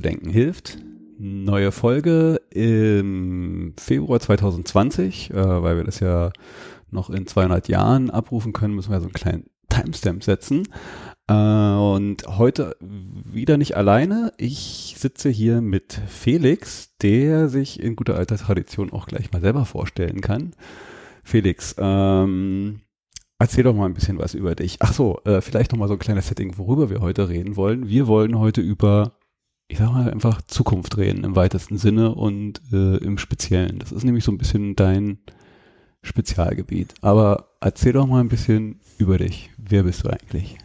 Denken hilft. Neue Folge im Februar 2020, äh, weil wir das ja noch in 200 Jahren abrufen können, müssen wir so einen kleinen Timestamp setzen. Äh, und heute wieder nicht alleine. Ich sitze hier mit Felix, der sich in guter alter Tradition auch gleich mal selber vorstellen kann. Felix, ähm, Erzähl doch mal ein bisschen was über dich. Ach so, äh, vielleicht noch mal so ein kleines Setting, worüber wir heute reden wollen. Wir wollen heute über ich sag mal, einfach Zukunft reden im weitesten Sinne und äh, im Speziellen. Das ist nämlich so ein bisschen dein Spezialgebiet. Aber erzähl doch mal ein bisschen über dich. Wer bist du eigentlich?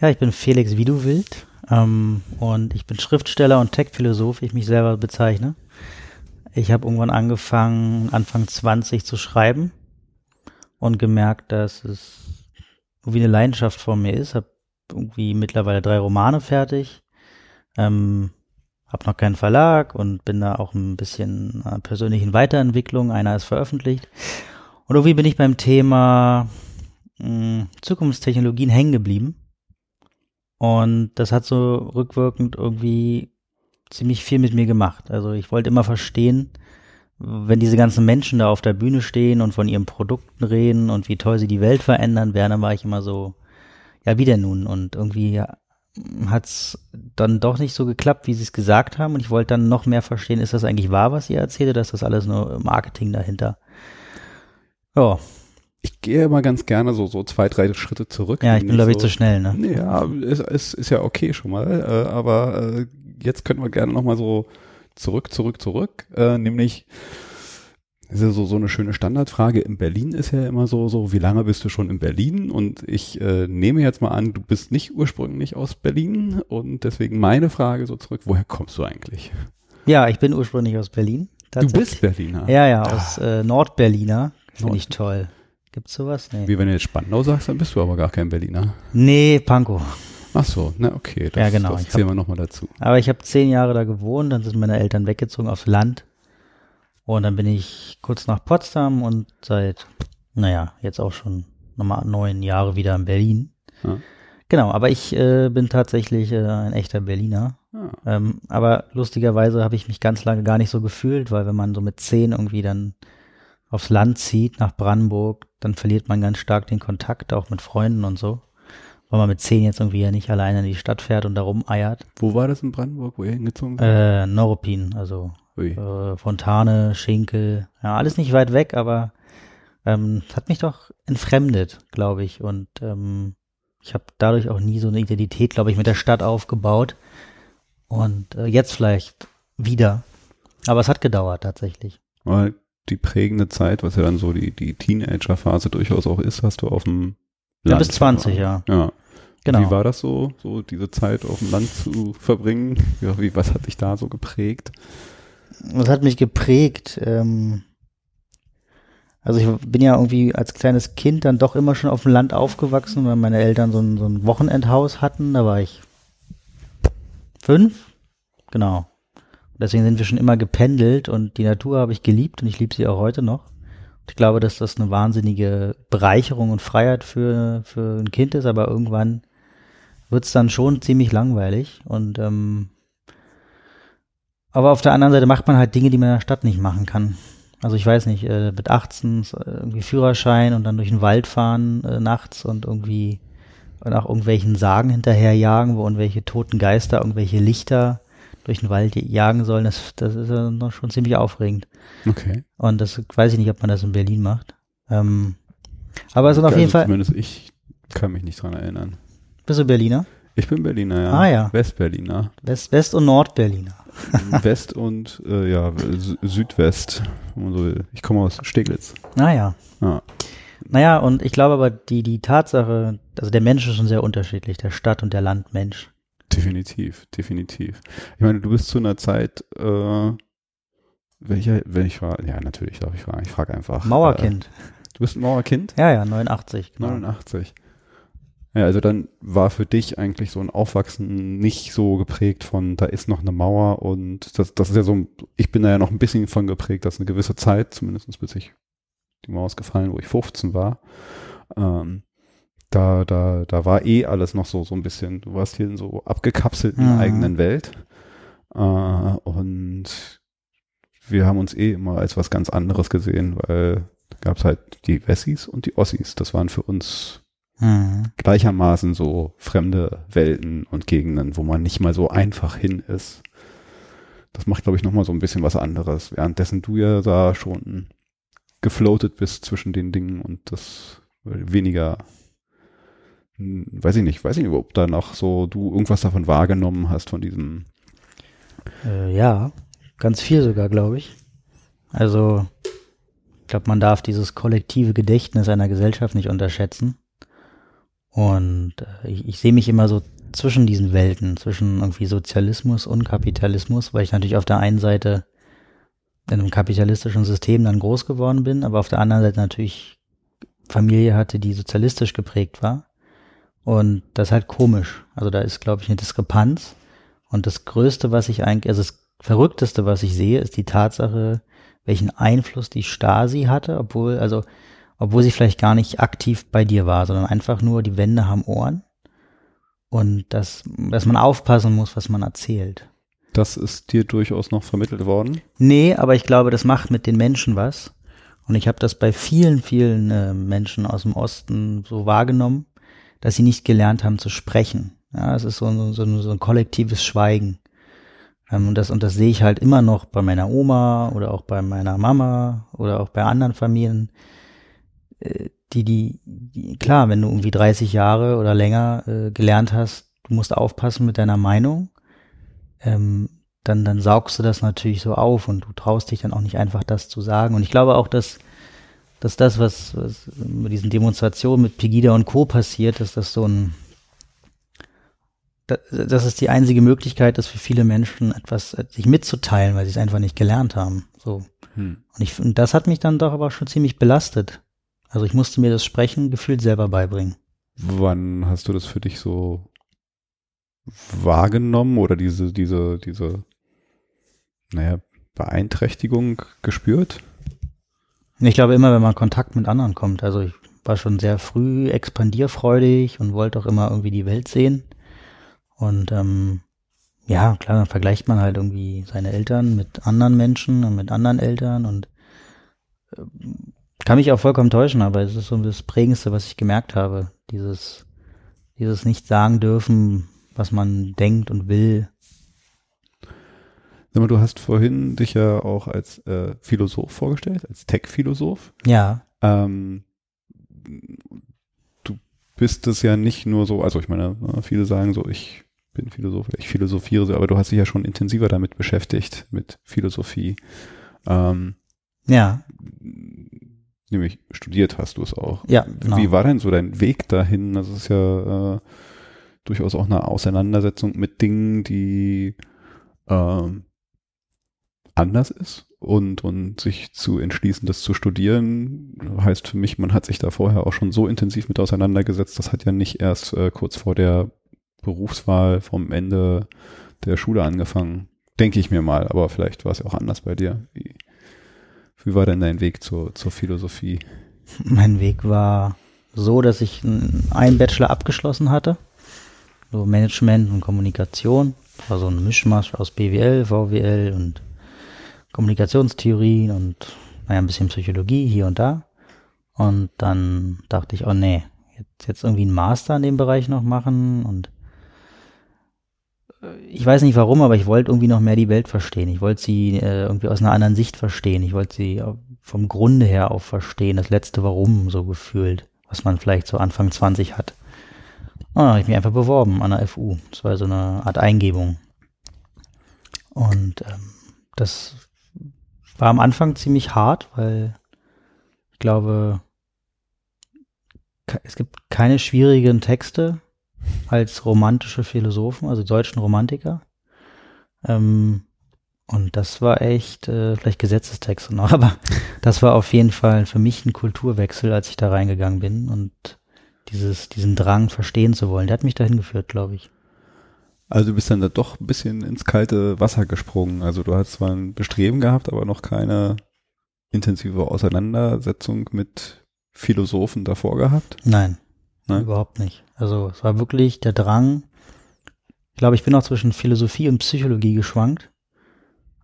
Ja, ich bin Felix Widuwild ähm, und ich bin Schriftsteller und Tech-Philosoph, ich mich selber bezeichne. Ich habe irgendwann angefangen, Anfang 20 zu schreiben und gemerkt, dass es irgendwie eine Leidenschaft vor mir ist. Habe irgendwie mittlerweile drei Romane fertig ähm, hab noch keinen Verlag und bin da auch ein bisschen äh, persönlichen Weiterentwicklung. Einer ist veröffentlicht. Und irgendwie bin ich beim Thema mh, hm, Zukunftstechnologien hängen geblieben. Und das hat so rückwirkend irgendwie ziemlich viel mit mir gemacht. Also ich wollte immer verstehen, wenn diese ganzen Menschen da auf der Bühne stehen und von ihren Produkten reden und wie toll sie die Welt verändern werden, dann war ich immer so, ja, wie denn nun? Und irgendwie hat es dann doch nicht so geklappt, wie sie es gesagt haben. Und ich wollte dann noch mehr verstehen, ist das eigentlich wahr, was ihr erzählt, oder ist das alles nur Marketing dahinter? Ja. Ich gehe immer ganz gerne so, so zwei, drei Schritte zurück. Ja, ich bin, glaube ich, zu schnell, ne? Ja, ist, ist, ist ja okay schon mal. Äh, aber äh, jetzt könnten wir gerne noch mal so zurück, zurück, zurück. Äh, nämlich, ist ja so, so eine schöne Standardfrage. In Berlin ist ja immer so, so, wie lange bist du schon in Berlin? Und ich äh, nehme jetzt mal an, du bist nicht ursprünglich aus Berlin. Und deswegen meine Frage so zurück, woher kommst du eigentlich? Ja, ich bin ursprünglich aus Berlin. Du bist Berliner? Ja, ja, aus äh, Nordberliner. Finde ich toll. Gibt's sowas? Nee. Wie wenn du jetzt Spandau sagst, dann bist du aber gar kein Berliner. Nee, Pankow. Ach so, na okay. Das, ja, genau. Das zählen wir nochmal dazu. Aber ich habe zehn Jahre da gewohnt, dann sind meine Eltern weggezogen aufs Land und dann bin ich kurz nach Potsdam und seit, naja, jetzt auch schon nochmal neun Jahre wieder in Berlin. Ja. Genau, aber ich äh, bin tatsächlich äh, ein echter Berliner. Ja. Ähm, aber lustigerweise habe ich mich ganz lange gar nicht so gefühlt, weil wenn man so mit zehn irgendwie dann aufs Land zieht, nach Brandenburg, dann verliert man ganz stark den Kontakt, auch mit Freunden und so. Weil man mit zehn jetzt irgendwie ja nicht alleine in die Stadt fährt und da rumeiert. Wo war das in Brandenburg, wo ihr hingezogen seid? Äh, Neuruppin, also äh, Fontane, Schinkel, ja, alles nicht weit weg, aber ähm, hat mich doch entfremdet, glaube ich. Und ähm, ich habe dadurch auch nie so eine Identität, glaube ich, mit der Stadt aufgebaut. Und äh, jetzt vielleicht wieder. Aber es hat gedauert tatsächlich. Weil die prägende Zeit, was ja dann so die, die Teenager-Phase durchaus auch ist, hast du auf dem Land. Ja, bis 20, ja. Ja. Genau. Wie war das so, so diese Zeit auf dem Land zu verbringen? Ja, wie, was hat dich da so geprägt? Das hat mich geprägt. Ähm, also ich bin ja irgendwie als kleines Kind dann doch immer schon auf dem Land aufgewachsen, weil meine Eltern so ein, so ein Wochenendhaus hatten. Da war ich fünf, genau. Deswegen sind wir schon immer gependelt und die Natur habe ich geliebt und ich liebe sie auch heute noch. Ich glaube, dass das eine wahnsinnige Bereicherung und Freiheit für, für ein Kind ist, aber irgendwann wird es dann schon ziemlich langweilig und ähm, aber auf der anderen Seite macht man halt Dinge, die man in der Stadt nicht machen kann. Also ich weiß nicht, äh, mit 18 äh, irgendwie Führerschein und dann durch den Wald fahren äh, nachts und irgendwie nach irgendwelchen Sagen hinterherjagen, wo irgendwelche toten Geister, irgendwelche Lichter durch den Wald jagen sollen, das, das ist ja noch schon ziemlich aufregend. Okay. Und das weiß ich nicht, ob man das in Berlin macht. Ähm, aber es sind auf also jeden Fall. Zumindest ich kann mich nicht dran erinnern. Bist du Berliner? Ich bin Berliner, ja. Ah ja. Westberliner. West, West- und Nordberliner. West und äh, ja, Südwest, wenn man so will. Ich komme aus Steglitz. Ah ja. ja. Naja, und ich glaube aber, die, die Tatsache, also der Mensch ist schon sehr unterschiedlich, der Stadt- und der Landmensch. Definitiv, definitiv. Ich meine, du bist zu einer Zeit, äh, welcher, welch war, ja, natürlich darf ich fragen, ich frage einfach. Mauerkind. Äh, du bist ein Mauerkind? Ja, ja, 89. Genau. 89. Ja, also dann war für dich eigentlich so ein Aufwachsen nicht so geprägt von, da ist noch eine Mauer und das, das ist ja so, ich bin da ja noch ein bisschen von geprägt, dass eine gewisse Zeit, zumindest bis ich die Mauer ist gefallen, wo ich 15 war, ähm, da, da, da war eh alles noch so, so ein bisschen, du warst hier in so abgekapselten Mhm. eigenen Welt. Äh, und wir haben uns eh immer als was ganz anderes gesehen, weil da gab es halt die Wessis und die Ossis. Das waren für uns Mhm. gleichermaßen so fremde Welten und Gegenden, wo man nicht mal so einfach hin ist. Das macht, glaube ich, nochmal so ein bisschen was anderes. Währenddessen du ja da schon gefloatet bist zwischen den Dingen und das weniger, weiß ich nicht, weiß ich nicht, ob da noch so du irgendwas davon wahrgenommen hast, von diesem, Äh, ja, ganz viel sogar, glaube ich. Also, ich glaube, man darf dieses kollektive Gedächtnis einer Gesellschaft nicht unterschätzen. Und äh, ich, ich sehe mich immer so zwischen diesen Welten, zwischen irgendwie Sozialismus und Kapitalismus, weil ich natürlich auf der einen Seite in einem kapitalistischen System dann groß geworden bin, aber auf der anderen Seite natürlich Familie hatte, die sozialistisch geprägt war. Und das ist halt komisch. Also da ist, glaube ich, eine Diskrepanz. Und das Größte, was ich eigentlich, also das Verrückteste, was ich sehe, ist die Tatsache, welchen Einfluss die Stasi hatte, obwohl, also, obwohl sie vielleicht gar nicht aktiv bei dir war, sondern einfach nur, die Wände haben Ohren. Und dass, dass man aufpassen muss, was man erzählt. das ist dir durchaus noch vermittelt worden. Nee, aber ich glaube, das macht mit den Menschen was. Und ich habe das bei vielen, vielen äh, Menschen aus dem Osten so wahrgenommen, dass sie nicht gelernt haben zu sprechen. Ja, es ist so, ein- so, ein- so ein kollektives Schweigen. Ähm, und, das, und das sehe ich halt immer noch bei meiner Oma oder auch bei meiner Mama oder auch bei anderen Familien. Äh, die, die, die, klar, wenn du irgendwie 30 Jahre oder länger äh, gelernt hast, du musst aufpassen mit deiner Meinung, ähm, dann, dann saugst du das natürlich so auf und du traust dich dann auch nicht einfach das zu sagen. Und ich glaube auch, dass, dass das, was, was mit diesen Demonstrationen mit Pegida und Co. passiert, dass das so ein, da- das ist die einzige Möglichkeit, ist für viele Menschen etwas sich mitzuteilen, weil sie es einfach nicht gelernt haben. So. Hm. Und ich, und das hat mich dann doch aber schon ziemlich belastet. Also ich musste mir das Sprechen gefühlt selber beibringen. Wann hast du das für dich so wahrgenommen oder diese, diese, diese, naja, Beeinträchtigung gespürt? Ich glaube immer, wenn man Kontakt mit anderen kommt. Also ich war schon sehr früh expandierfreudig und wollte auch immer irgendwie die Welt sehen. Und ähm, ja, klar, dann vergleicht man halt irgendwie seine Eltern mit anderen Menschen und mit anderen Eltern und ähm, kann mich auch vollkommen täuschen, aber es ist so das Prägendste, was ich gemerkt habe. Dieses, dieses nicht sagen dürfen, was man denkt und will. Sag mal, du hast vorhin dich ja auch als äh, Philosoph vorgestellt, als Tech-Philosoph. Ja, Ähm, du bist es ja nicht nur so, also ich meine, äh, viele sagen so, ich bin Philosoph, ich philosophiere so, aber du hast dich ja schon intensiver damit beschäftigt, mit Philosophie. Ähm, ja, nämlich studiert hast du es auch. ja, genau. Wie war denn so dein Weg dahin? Das ist ja äh, durchaus auch eine Auseinandersetzung mit Dingen, die ähm, anders ist und, und sich zu entschließen, das zu studieren, heißt für mich, man hat sich da vorher auch schon so intensiv mit auseinandergesetzt. Das hat ja nicht erst äh, kurz vor der Berufswahl vom Ende der Schule angefangen. Denke ich mir mal, aber vielleicht war es ja auch anders bei dir. Wie, wie war denn dein Weg zur, zur Philosophie? Mein Weg war so, dass ich einen Bachelor abgeschlossen hatte. So Management und Kommunikation. War so ein Mischmasch aus BWL, VWL und Kommunikationstheorien und naja, ein bisschen Psychologie hier und da. Und dann dachte ich, oh nee, jetzt, jetzt irgendwie einen Master in dem Bereich noch machen und ich weiß nicht warum, aber ich wollte irgendwie noch mehr die Welt verstehen. Ich wollte sie äh, irgendwie aus einer anderen Sicht verstehen. Ich wollte sie äh, vom Grunde her auch verstehen, das letzte Warum so gefühlt, was man vielleicht so Anfang 20 hat. Und dann habe ich mich einfach beworben an der FU. Das war so eine Art Eingebung. Und ähm, das war am Anfang ziemlich hart, weil ich glaube, es gibt keine schwierigen Texte als romantische Philosophen, also deutschen Romantiker. Ähm, und das war echt, äh, vielleicht Gesetzestexte noch, aber das war auf jeden Fall für mich ein Kulturwechsel, als ich da reingegangen bin und dieses, diesen Drang verstehen zu wollen. Der hat mich dahin geführt, glaube ich. Also du bist dann da doch ein bisschen ins kalte Wasser gesprungen. Also du hast zwar ein Bestreben gehabt, aber noch keine intensive Auseinandersetzung mit Philosophen davor gehabt? Nein, Nein? überhaupt nicht. Also es war wirklich der Drang. Ich glaube, ich bin auch zwischen Philosophie und Psychologie geschwankt,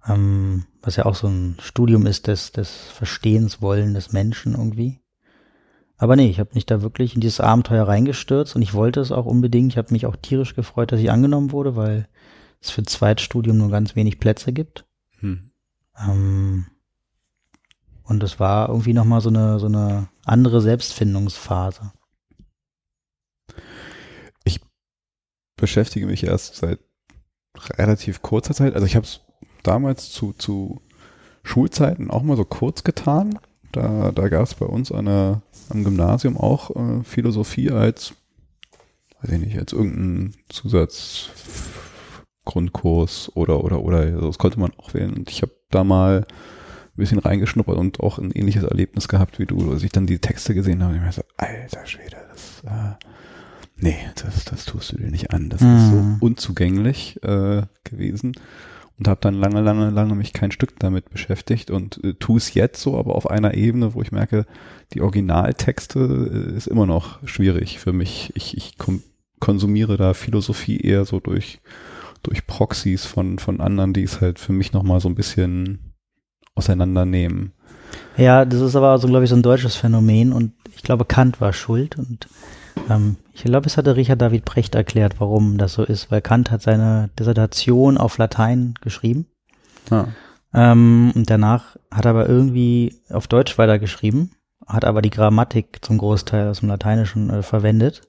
ähm, was ja auch so ein Studium ist des, des Verstehens wollen des Menschen irgendwie. Aber nee, ich habe mich da wirklich in dieses Abenteuer reingestürzt und ich wollte es auch unbedingt. Ich habe mich auch tierisch gefreut, dass ich angenommen wurde, weil es für Zweitstudium nur ganz wenig Plätze gibt. Hm. Ähm, und es war irgendwie nochmal so eine, so eine andere Selbstfindungsphase. Beschäftige mich erst seit relativ kurzer Zeit. Also ich habe es damals zu, zu Schulzeiten auch mal so kurz getan. Da, da gab es bei uns eine, am Gymnasium auch äh, Philosophie als, weiß ich nicht, als irgendein Zusatzgrundkurs oder oder oder also das konnte man auch wählen. Und ich habe da mal ein bisschen reingeschnuppert und auch ein ähnliches Erlebnis gehabt wie du, als ich dann die Texte gesehen habe. Ich mir so, alter Schwede, das, äh, nee, das, das tust du dir nicht an. Das mhm. ist so mhm. unzugänglich äh, gewesen und habe dann lange, lange, lange mich kein Stück damit beschäftigt und äh, tue es jetzt so, aber auf einer Ebene, wo ich merke, die Originaltexte äh, ist immer noch schwierig für mich. Ich, ich konsumiere da Philosophie eher so durch, durch Proxys von, von anderen, die es halt für mich nochmal so ein bisschen auseinandernehmen. Ja, das ist aber so, glaube ich, so ein deutsches Phänomen und ich glaube, Kant war schuld und ähm, ich glaube, es hatte Richard David Precht erklärt, warum das so ist, weil Kant hat seine Dissertation auf Latein geschrieben. Ah. Ähm, und danach hat er aber irgendwie auf Deutsch weitergeschrieben, hat aber die Grammatik zum Großteil aus dem Lateinischen äh, verwendet,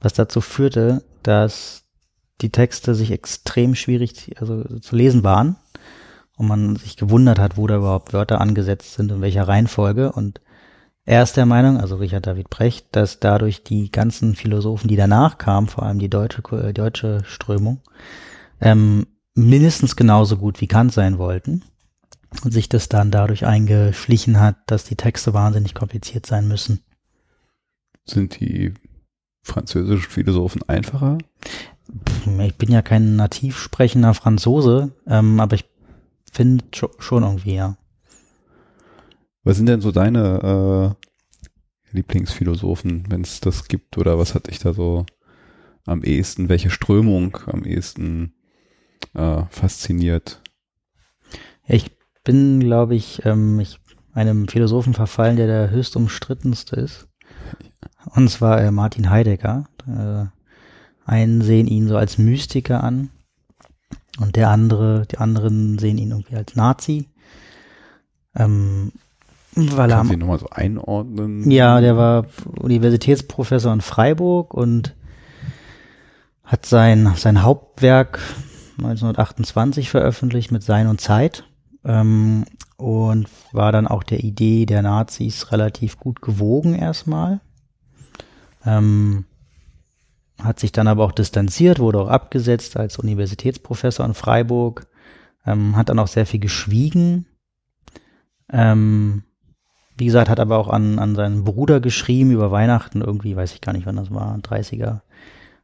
was dazu führte, dass die Texte sich extrem schwierig also, zu lesen waren und man sich gewundert hat, wo da überhaupt Wörter angesetzt sind, in welcher Reihenfolge und er ist der Meinung, also Richard David Brecht, dass dadurch die ganzen Philosophen, die danach kamen, vor allem die deutsche, äh, deutsche Strömung, ähm, mindestens genauso gut wie Kant sein wollten und sich das dann dadurch eingeschlichen hat, dass die Texte wahnsinnig kompliziert sein müssen. Sind die französischen Philosophen einfacher? Ich bin ja kein nativ sprechender Franzose, ähm, aber ich finde schon irgendwie, ja. Was sind denn so deine äh, Lieblingsphilosophen, wenn es das gibt? Oder was hat dich da so am ehesten, welche Strömung am ehesten äh, fasziniert? Ich bin, glaube ich, ähm, ich, einem Philosophen verfallen, der der höchst umstrittenste ist. Und zwar äh, Martin Heidegger. Äh, einen sehen ihn so als Mystiker an und der andere, die anderen sehen ihn irgendwie als Nazi. Ähm, weil Kannst du ihn nochmal so einordnen? Ja, der war Universitätsprofessor in Freiburg und hat sein, sein Hauptwerk 1928 veröffentlicht mit Sein und Zeit ähm, und war dann auch der Idee der Nazis relativ gut gewogen erstmal. Ähm, hat sich dann aber auch distanziert, wurde auch abgesetzt als Universitätsprofessor in Freiburg, ähm, hat dann auch sehr viel geschwiegen. Ähm, wie gesagt, hat aber auch an, an seinen Bruder geschrieben über Weihnachten, irgendwie, weiß ich gar nicht, wann das war, 30er,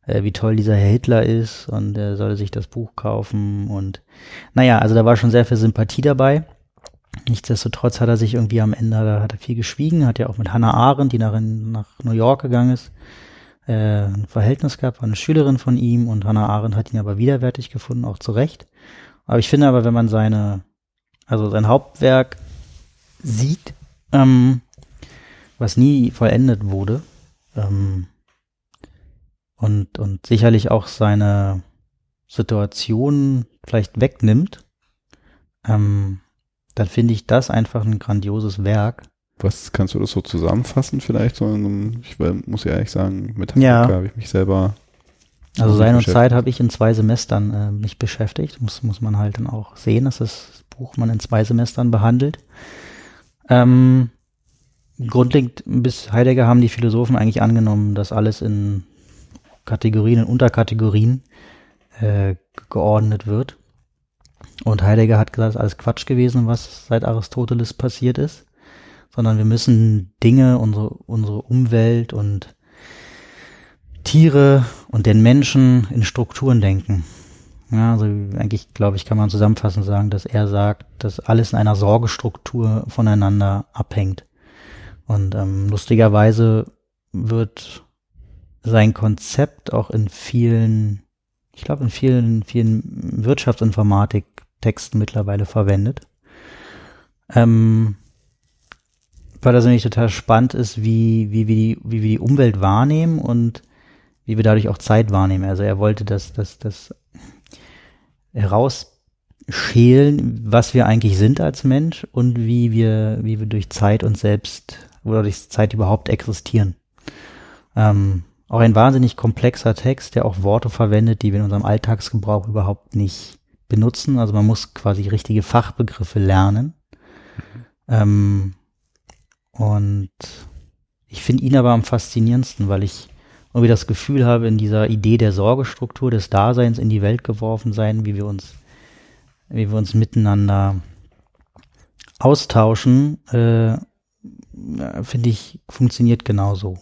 äh, wie toll dieser Herr Hitler ist und er solle sich das Buch kaufen und naja, also da war schon sehr viel Sympathie dabei. Nichtsdestotrotz hat er sich irgendwie am Ende, da hat er viel geschwiegen, hat ja auch mit Hannah Arendt, die nach, nach New York gegangen ist, äh, ein Verhältnis gehabt, war eine Schülerin von ihm und Hannah Arendt hat ihn aber widerwärtig gefunden, auch zu Recht. Aber ich finde aber, wenn man seine, also sein Hauptwerk sieht, ähm, was nie vollendet wurde. Ähm, und, und sicherlich auch seine Situation vielleicht wegnimmt, ähm, dann finde ich das einfach ein grandioses Werk. Was kannst du das so zusammenfassen vielleicht? So einem, ich muss ja ehrlich sagen, mit Hamburg ja. habe ich mich selber. Also Sein und Zeit habe ich in zwei Semestern äh, mich beschäftigt. Muss, muss man halt dann auch sehen, dass das Buch man in zwei Semestern behandelt. Ähm, grundlegend bis Heidegger haben die Philosophen eigentlich angenommen, dass alles in Kategorien, in Unterkategorien äh, geordnet wird. Und Heidegger hat gesagt, es ist alles Quatsch gewesen, was seit Aristoteles passiert ist, sondern wir müssen Dinge, unsere, unsere Umwelt und Tiere und den Menschen in Strukturen denken. Ja, also eigentlich, glaube ich, kann man zusammenfassend sagen, dass er sagt, dass alles in einer Sorgestruktur voneinander abhängt. Und ähm, lustigerweise wird sein Konzept auch in vielen, ich glaube, in vielen, vielen Wirtschaftsinformatik-Texten mittlerweile verwendet. Ähm, weil das nämlich total spannend ist, wie, wie, wie, die, wie wir die Umwelt wahrnehmen und wie wir dadurch auch Zeit wahrnehmen. Also er wollte das, das, das herausschälen, was wir eigentlich sind als Mensch und wie wir, wie wir durch Zeit uns selbst oder durch Zeit überhaupt existieren. Ähm, auch ein wahnsinnig komplexer Text, der auch Worte verwendet, die wir in unserem Alltagsgebrauch überhaupt nicht benutzen. Also man muss quasi richtige Fachbegriffe lernen. Mhm. Ähm, und ich finde ihn aber am faszinierendsten, weil ich irgendwie das Gefühl habe, in dieser Idee der Sorgestruktur des Daseins in die Welt geworfen sein, wie wir uns, wie wir uns miteinander austauschen, äh, finde ich, funktioniert genauso.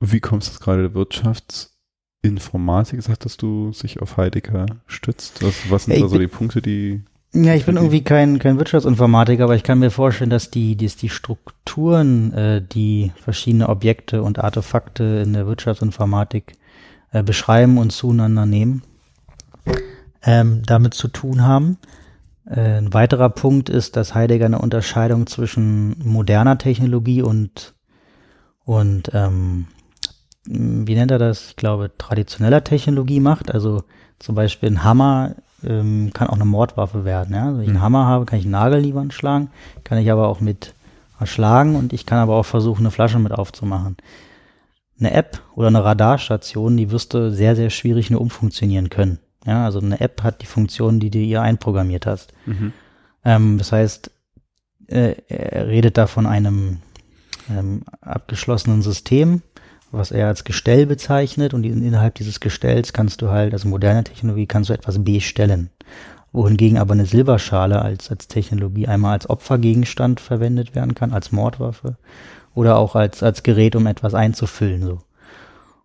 Wie kommst du gerade der Wirtschaftsinformatik, sagtest du, sich auf Heidegger stützt? Was, was sind ja, da so die Punkte, die ja, ich bin irgendwie kein, kein Wirtschaftsinformatiker, aber ich kann mir vorstellen, dass die, dass die Strukturen, äh, die verschiedene Objekte und Artefakte in der Wirtschaftsinformatik äh, beschreiben und zueinander nehmen, ähm, damit zu tun haben. Äh, ein weiterer Punkt ist, dass Heidegger eine Unterscheidung zwischen moderner Technologie und, und ähm, wie nennt er das? Ich glaube, traditioneller Technologie macht. Also zum Beispiel ein Hammer ähm, kann auch eine Mordwaffe werden. Ja? Also wenn ich einen mhm. Hammer habe, kann ich einen Nagel in die Wand schlagen, kann ich aber auch mit erschlagen und ich kann aber auch versuchen, eine Flasche mit aufzumachen. Eine App oder eine Radarstation, die wirst du sehr, sehr schwierig nur umfunktionieren können. Ja, also eine App hat die Funktion, die du ihr einprogrammiert hast. Mhm. Ähm, das heißt, äh, er redet da von einem ähm, abgeschlossenen System, was er als Gestell bezeichnet und innerhalb dieses Gestells kannst du halt, also moderne Technologie, kannst du etwas bestellen. Wohingegen aber eine Silberschale als, als Technologie einmal als Opfergegenstand verwendet werden kann, als Mordwaffe oder auch als, als Gerät, um etwas einzufüllen, so.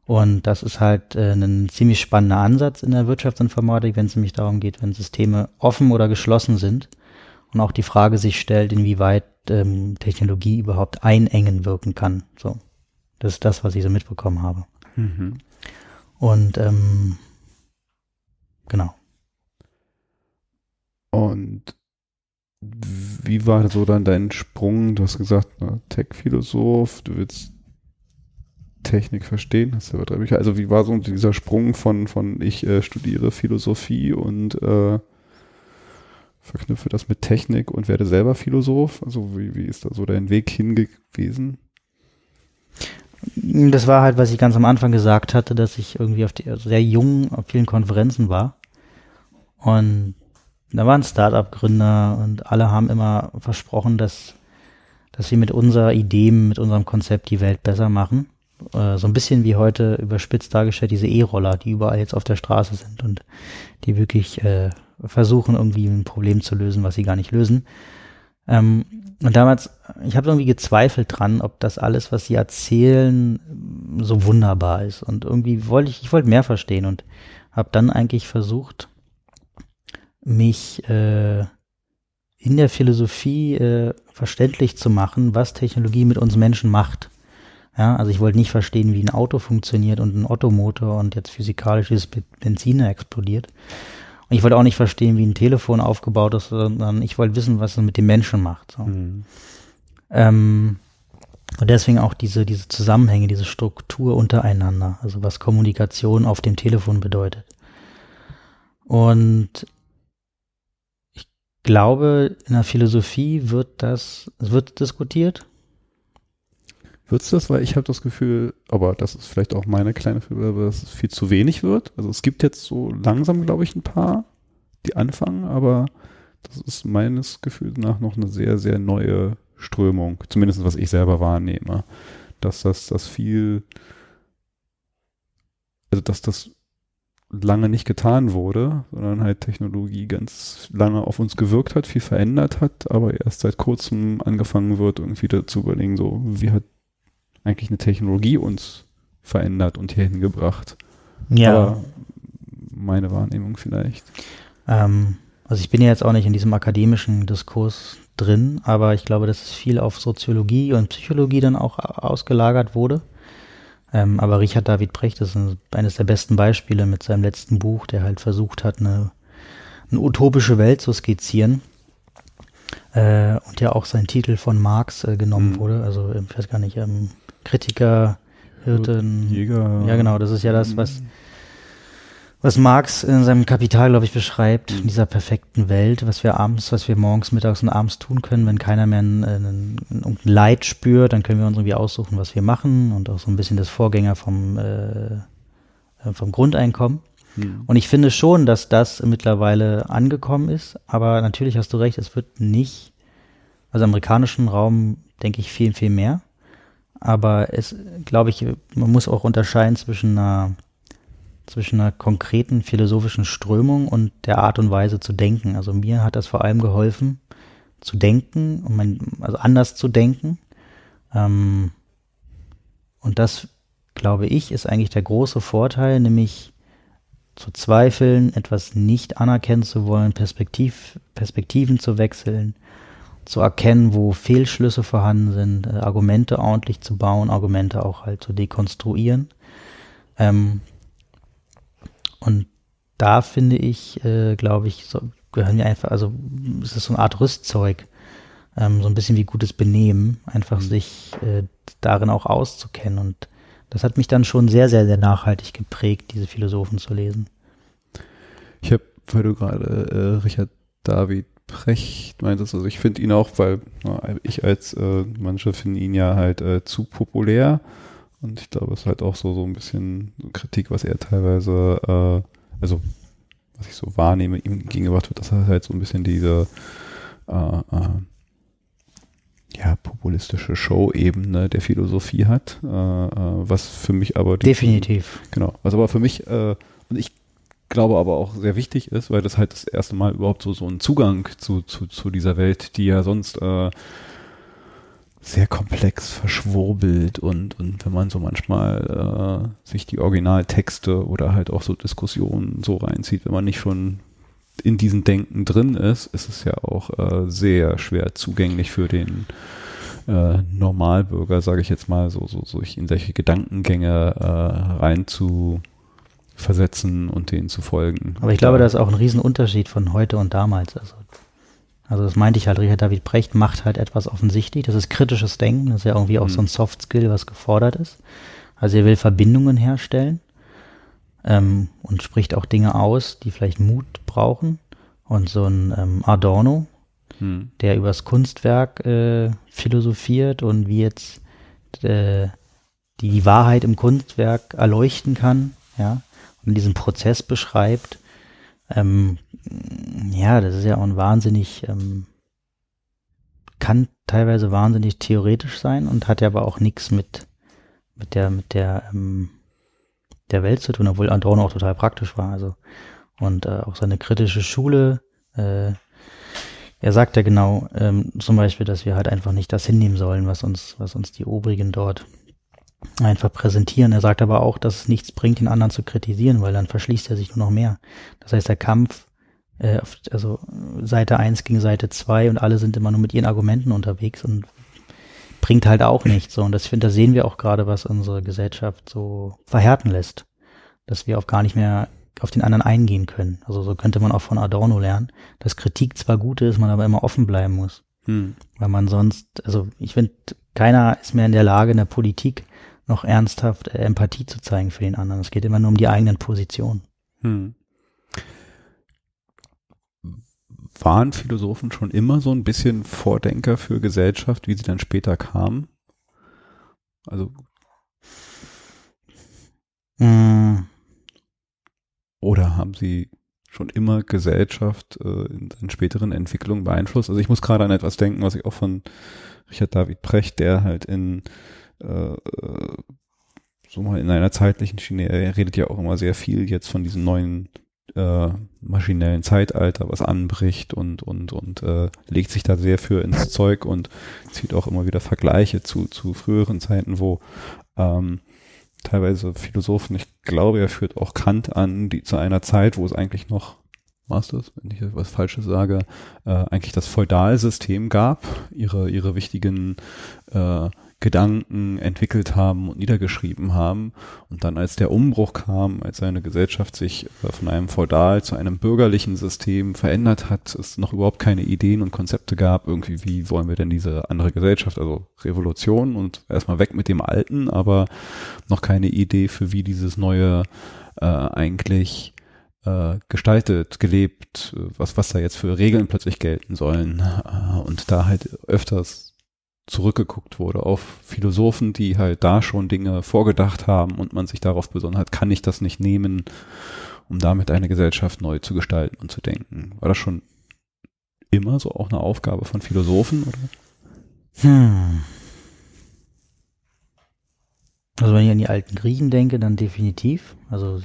Und das ist halt äh, ein ziemlich spannender Ansatz in der Wirtschaftsinformatik, wenn es nämlich darum geht, wenn Systeme offen oder geschlossen sind und auch die Frage sich stellt, inwieweit ähm, Technologie überhaupt einengen wirken kann. So. Das ist das, was ich so mitbekommen habe. Mhm. Und ähm, genau. Und wie war so dann dein Sprung? Du hast gesagt, Tech-Philosoph, du willst Technik verstehen, hast du ja Also wie war so dieser Sprung von, von ich äh, studiere Philosophie und äh, verknüpfe das mit Technik und werde selber Philosoph? Also wie, wie ist da so dein Weg hingewesen? Das war halt, was ich ganz am Anfang gesagt hatte, dass ich irgendwie auf die, sehr jung auf vielen Konferenzen war. Und da waren Start-up-Gründer und alle haben immer versprochen, dass, dass sie mit unserer Idee, mit unserem Konzept die Welt besser machen. Äh, so ein bisschen wie heute überspitzt dargestellt diese E-Roller, die überall jetzt auf der Straße sind und die wirklich äh, versuchen, irgendwie ein Problem zu lösen, was sie gar nicht lösen. Ähm, und damals, ich habe irgendwie gezweifelt dran, ob das alles, was sie erzählen, so wunderbar ist. Und irgendwie wollte ich, ich wollte mehr verstehen und habe dann eigentlich versucht, mich äh, in der Philosophie äh, verständlich zu machen, was Technologie mit uns Menschen macht. Ja, also ich wollte nicht verstehen, wie ein Auto funktioniert und ein Ottomotor und jetzt physikalisches Benziner explodiert, und ich wollte auch nicht verstehen, wie ein Telefon aufgebaut ist, sondern ich wollte wissen, was es mit dem Menschen macht. So. Mhm. Ähm, und deswegen auch diese, diese Zusammenhänge, diese Struktur untereinander, also was Kommunikation auf dem Telefon bedeutet. Und ich glaube, in der Philosophie wird das, wird diskutiert, Wird's das? Weil ich habe das Gefühl, aber das ist vielleicht auch meine kleine Fibel, dass es viel zu wenig wird. Also es gibt jetzt so langsam, glaube ich, ein paar, die anfangen, aber das ist meines Gefühls nach noch eine sehr, sehr neue Strömung, zumindest was ich selber wahrnehme, dass das, das viel, also dass das lange nicht getan wurde, sondern halt Technologie ganz lange auf uns gewirkt hat, viel verändert hat, aber erst seit kurzem angefangen wird, irgendwie dazu überlegen, so, wie hat eigentlich eine Technologie uns verändert und hierhin gebracht. Ja. Aber meine Wahrnehmung vielleicht. Ähm, also ich bin ja jetzt auch nicht in diesem akademischen Diskurs drin, aber ich glaube, dass es viel auf Soziologie und Psychologie dann auch ausgelagert wurde. Ähm, aber Richard David Brecht ist ein, eines der besten Beispiele mit seinem letzten Buch, der halt versucht hat, eine, eine utopische Welt zu skizzieren. Äh, und ja auch sein Titel von Marx äh, genommen Mhm. wurde. Also ich weiß gar nicht, ähm, Kritiker, Hirten. Jäger. Ja, genau, das ist ja das, was, was Marx in seinem Kapital, glaube ich, beschreibt, in dieser perfekten Welt, was wir abends, was wir morgens, mittags und abends tun können, wenn keiner mehr ein, ein, ein Leid spürt, dann können wir uns irgendwie aussuchen, was wir machen und auch so ein bisschen das Vorgänger vom, äh, vom Grundeinkommen. Hm. Und ich finde schon, dass das mittlerweile angekommen ist, aber natürlich hast du recht, es wird nicht, also im amerikanischen Raum denke ich viel, viel mehr. Aber es, glaube ich, man muss auch unterscheiden zwischen einer, zwischen einer konkreten philosophischen Strömung und der Art und Weise zu denken. Also mir hat das vor allem geholfen, zu denken, und mein, also anders zu denken. Ähm, und das, glaube ich, ist eigentlich der große Vorteil, nämlich zu zweifeln, etwas nicht anerkennen zu wollen, Perspektiv, Perspektiven zu wechseln, zu erkennen, wo Fehlschlüsse vorhanden sind, äh, Argumente ordentlich zu bauen, Argumente auch halt zu dekonstruieren. Ähm, und da finde ich, äh, glaube ich, so, gehören wir einfach, also es ist so eine Art Rüstzeug, ähm, so ein bisschen wie gutes Benehmen, einfach Mhm. sich äh, darin auch auszukennen. Und das hat mich dann schon sehr, sehr, sehr nachhaltig geprägt, diese Philosophen zu lesen. Ich habe, weil du gerade äh, Richard David Precht meintest, also ich finde ihn auch, weil na, ich als, äh, manche finden ihn ja halt äh, zu populär und ich glaube, es ist halt auch so, so ein bisschen Kritik, was er teilweise, äh, also was ich so wahrnehme, ihm gegenübergebracht wird, dass er halt so ein bisschen diese äh, äh, ja, populistische Show-Ebene der Philosophie hat, äh, äh, was für mich aber die, Definitiv. Genau. Was aber für mich, äh, und ich glaube aber auch sehr wichtig ist, weil das halt das erste Mal überhaupt so, so ein Zugang zu, zu, zu dieser Welt, die ja sonst äh, sehr komplex verschwurbelt und, und wenn man so manchmal äh, sich die Originaltexte oder halt auch so Diskussionen so reinzieht, wenn man nicht schon in diesen Denken drin ist, ist es ja auch äh, sehr schwer zugänglich für den äh, Normalbürger, sage ich jetzt mal, so, so, so in solche Gedankengänge äh, rein versetzen und denen zu folgen. Aber ich glaube, das ist auch ein Riesenunterschied von heute und damals. Also, also das meinte ich halt, Richard David Precht macht halt etwas offensichtlich. Das ist kritisches Denken, das ist ja irgendwie auch Mhm. so ein Soft Skill, was gefordert ist. Also er will Verbindungen herstellen ähm, und spricht auch Dinge aus, die vielleicht Mut brauchen. Und so ein ähm, Adorno, Hm. der übers Kunstwerk äh, philosophiert und wie jetzt äh, die, die Wahrheit im Kunstwerk erleuchten kann, ja, und diesen Prozess beschreibt. Ähm, ja, das ist ja auch ein wahnsinnig, ähm, kann teilweise wahnsinnig theoretisch sein und hat ja aber auch nichts mit, mit der, mit der, ähm, der Welt zu tun, obwohl Adorno auch total praktisch war, also, und äh, auch seine kritische Schule, äh, er sagt ja genau ähm, zum Beispiel, dass wir halt einfach nicht das hinnehmen sollen, was uns, was uns die Obrigen dort einfach präsentieren. Er sagt aber auch, dass es nichts bringt, den anderen zu kritisieren, weil dann verschließt er sich nur noch mehr. Das heißt, der Kampf, äh, also Seite 1 gegen Seite 2 und alle sind immer nur mit ihren Argumenten unterwegs und bringt halt auch nichts. So. Und das finde, da sehen wir auch gerade, was unsere Gesellschaft so verhärten lässt. Dass wir auf gar nicht mehr auf den anderen eingehen können. Also so könnte man auch von Adorno lernen, dass Kritik zwar gut ist, man aber immer offen bleiben muss. Hm. Weil man sonst, also ich finde, keiner ist mehr in der Lage, in der Politik noch ernsthaft äh, Empathie zu zeigen für den anderen. Es geht immer nur um die eigenen Positionen. Hm. Waren Philosophen schon immer so ein bisschen Vordenker für Gesellschaft, wie sie dann später kamen? Also, Mm, oder haben sie schon immer Gesellschaft äh, in, in späteren Entwicklungen beeinflusst. Also ich muss gerade an etwas denken, was ich auch von Richard David Precht, der halt in äh, so mal in einer zeitlichen Schiene, er redet ja auch immer sehr viel jetzt von diesem neuen äh, maschinellen Zeitalter, was anbricht und und und äh, legt sich da sehr für ins Zeug und zieht auch immer wieder Vergleiche zu zu früheren Zeiten, wo ähm, teilweise Philosophen, ich glaube, er führt auch Kant an, die zu einer Zeit, wo es eigentlich noch was das, wenn ich was Falsches sage, äh, eigentlich das Feudalsystem gab, ihre, ihre wichtigen äh, Gedanken entwickelt haben und niedergeschrieben haben. Und dann, als der Umbruch kam, als eine Gesellschaft sich äh, von einem Feudal zu einem bürgerlichen System verändert hat, es noch überhaupt keine Ideen und Konzepte gab, irgendwie, wie wollen wir denn diese andere Gesellschaft, also Revolution und erstmal weg mit dem Alten, aber noch keine Idee für wie dieses neue äh, eigentlich äh, gestaltet, gelebt, was, was da jetzt für Regeln plötzlich gelten sollen. Äh, und da halt öfters zurückgeguckt wurde auf Philosophen, die halt da schon Dinge vorgedacht haben und man sich darauf besonnen hat, kann ich das nicht nehmen, um damit eine Gesellschaft neu zu gestalten und zu denken. War das schon immer so auch eine Aufgabe von Philosophen, oder? Hm. Also wenn ich an die alten Griechen denke, dann definitiv. Also,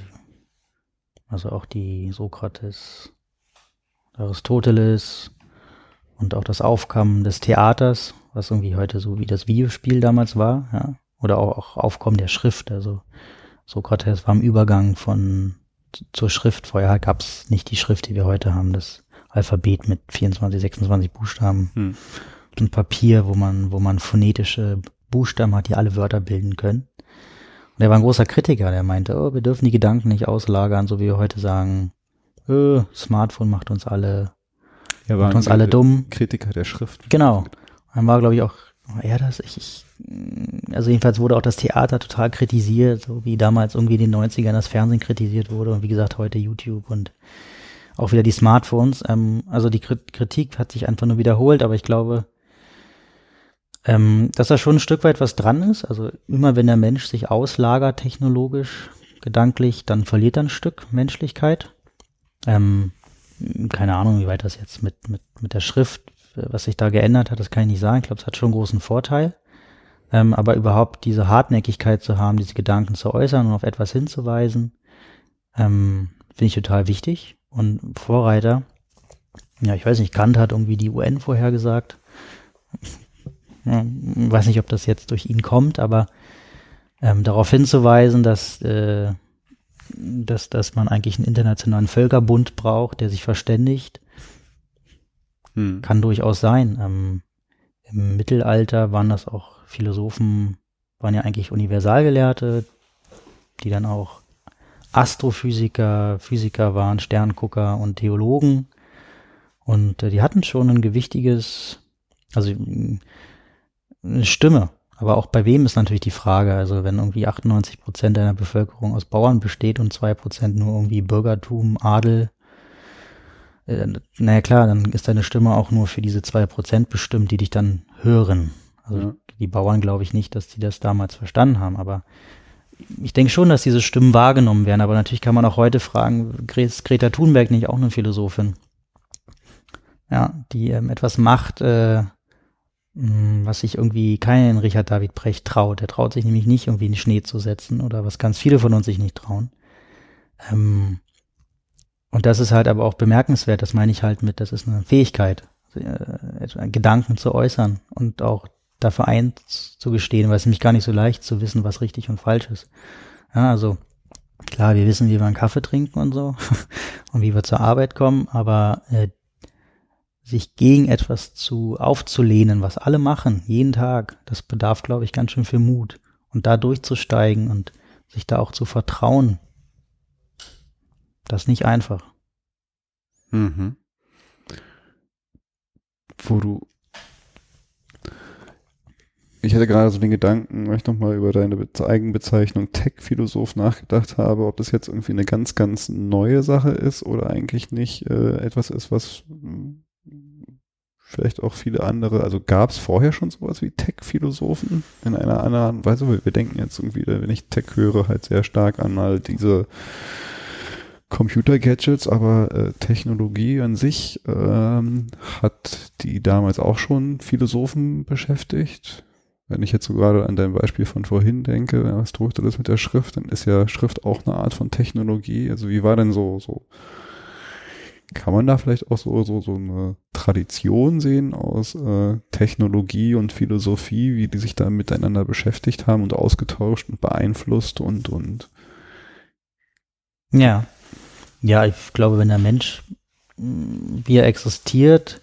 also auch die Sokrates, Aristoteles und auch das Aufkommen des Theaters was irgendwie heute so wie das Videospiel damals war, ja. Oder auch, auch Aufkommen der Schrift. Also Sokrates war im Übergang von zur Schrift. Vorher gab es nicht die Schrift, die wir heute haben, das Alphabet mit 24, 26 Buchstaben. Hm. Und Papier, wo man, wo man phonetische Buchstaben hat, die alle Wörter bilden können. Und er war ein großer Kritiker, der meinte, oh, wir dürfen die Gedanken nicht auslagern, so wie wir heute sagen, oh, Smartphone macht uns alle, ja, macht uns alle dumm. Kritiker der Schrift. Genau. Dann war, glaube ich, auch er das, ich, ich, also jedenfalls wurde auch das Theater total kritisiert, so wie damals irgendwie in den 90ern das Fernsehen kritisiert wurde und wie gesagt heute YouTube und auch wieder die Smartphones. Ähm, also die Kritik hat sich einfach nur wiederholt, aber ich glaube, ähm, dass da schon ein Stück weit was dran ist. Also immer wenn der Mensch sich auslagert technologisch, gedanklich, dann verliert er ein Stück Menschlichkeit. Ähm, keine Ahnung, wie weit das jetzt mit, mit, mit der Schrift was sich da geändert hat, das kann ich nicht sagen. Ich glaube, es hat schon einen großen Vorteil. Ähm, aber überhaupt diese Hartnäckigkeit zu haben, diese Gedanken zu äußern und auf etwas hinzuweisen, ähm, finde ich total wichtig. Und Vorreiter, ja, ich weiß nicht, Kant hat irgendwie die UN vorhergesagt. Ja, weiß nicht, ob das jetzt durch ihn kommt, aber ähm, darauf hinzuweisen, dass, äh, dass, dass man eigentlich einen internationalen Völkerbund braucht, der sich verständigt hm. Kann durchaus sein. Ähm, Im Mittelalter waren das auch Philosophen, waren ja eigentlich Universalgelehrte, die dann auch Astrophysiker, Physiker waren, Sterngucker und Theologen. Und äh, die hatten schon ein gewichtiges, also eine Stimme. Aber auch bei wem ist natürlich die Frage. Also wenn irgendwie 98 Prozent einer Bevölkerung aus Bauern besteht und zwei Prozent nur irgendwie Bürgertum, Adel, äh, naja klar, dann ist deine Stimme auch nur für diese zwei Prozent bestimmt, die dich dann hören. Also ja. die Bauern glaube ich nicht, dass die das damals verstanden haben, aber ich denke schon, dass diese Stimmen wahrgenommen werden, aber natürlich kann man auch heute fragen, Greta Thunberg nicht auch eine Philosophin? Ja, die ähm, etwas macht, äh, mh, was sich irgendwie keinen Richard David Brecht traut. Er traut sich nämlich nicht, irgendwie in den Schnee zu setzen oder was ganz viele von uns sich nicht trauen. Ähm, und das ist halt aber auch bemerkenswert, das meine ich halt mit, das ist eine Fähigkeit, äh, Gedanken zu äußern und auch dafür einzugestehen, weil es nämlich gar nicht so leicht zu wissen, was richtig und falsch ist. Ja, also klar, wir wissen, wie wir einen Kaffee trinken und so und wie wir zur Arbeit kommen, aber äh, sich gegen etwas zu aufzulehnen, was alle machen, jeden Tag, das bedarf, glaube ich, ganz schön viel Mut. Und da durchzusteigen und sich da auch zu vertrauen, das ist nicht einfach. Mhm. Wo du. Ich hatte gerade so den Gedanken, weil ich nochmal über deine Eigenbezeichnung Tech-Philosoph nachgedacht habe, ob das jetzt irgendwie eine ganz, ganz neue Sache ist oder eigentlich nicht äh, etwas ist, was vielleicht auch viele andere, also gab es vorher schon sowas wie Tech-Philosophen in einer anderen Weise? Wir denken jetzt irgendwie, wenn ich Tech höre, halt sehr stark an mal diese Computer-Gadgets, aber äh, Technologie an sich ähm, hat die damals auch schon Philosophen beschäftigt. Wenn ich jetzt so gerade an dein Beispiel von vorhin denke, was drückt das mit der Schrift, dann ist ja Schrift auch eine Art von Technologie. Also wie war denn so, so, kann man da vielleicht auch so, so, so eine Tradition sehen aus äh, Technologie und Philosophie, wie die sich da miteinander beschäftigt haben und ausgetauscht und beeinflusst und, und. Ja. Ja, ich glaube, wenn der Mensch, mm, wie er existiert,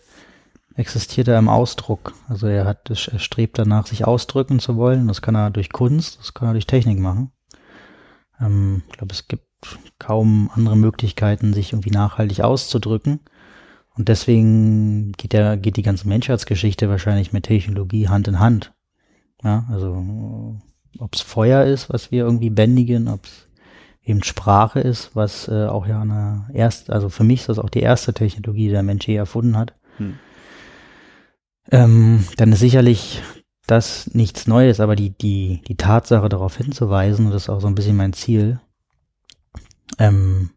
existiert er im Ausdruck. Also er hat, er strebt danach, sich ausdrücken zu wollen. Das kann er durch Kunst, das kann er durch Technik machen. Ähm, ich glaube, es gibt kaum andere Möglichkeiten, sich irgendwie nachhaltig auszudrücken. Und deswegen geht der, geht die ganze Menschheitsgeschichte wahrscheinlich mit Technologie Hand in Hand. Ja, also ob es Feuer ist, was wir irgendwie bändigen, ob es eben Sprache ist, was äh, auch ja eine erste, also für mich ist das auch die erste Technologie, die der Mensch je erfunden hat. Hm. Ähm, dann ist sicherlich das nichts Neues, aber die, die, die Tatsache darauf hinzuweisen, und das ist auch so ein bisschen mein Ziel, ähm,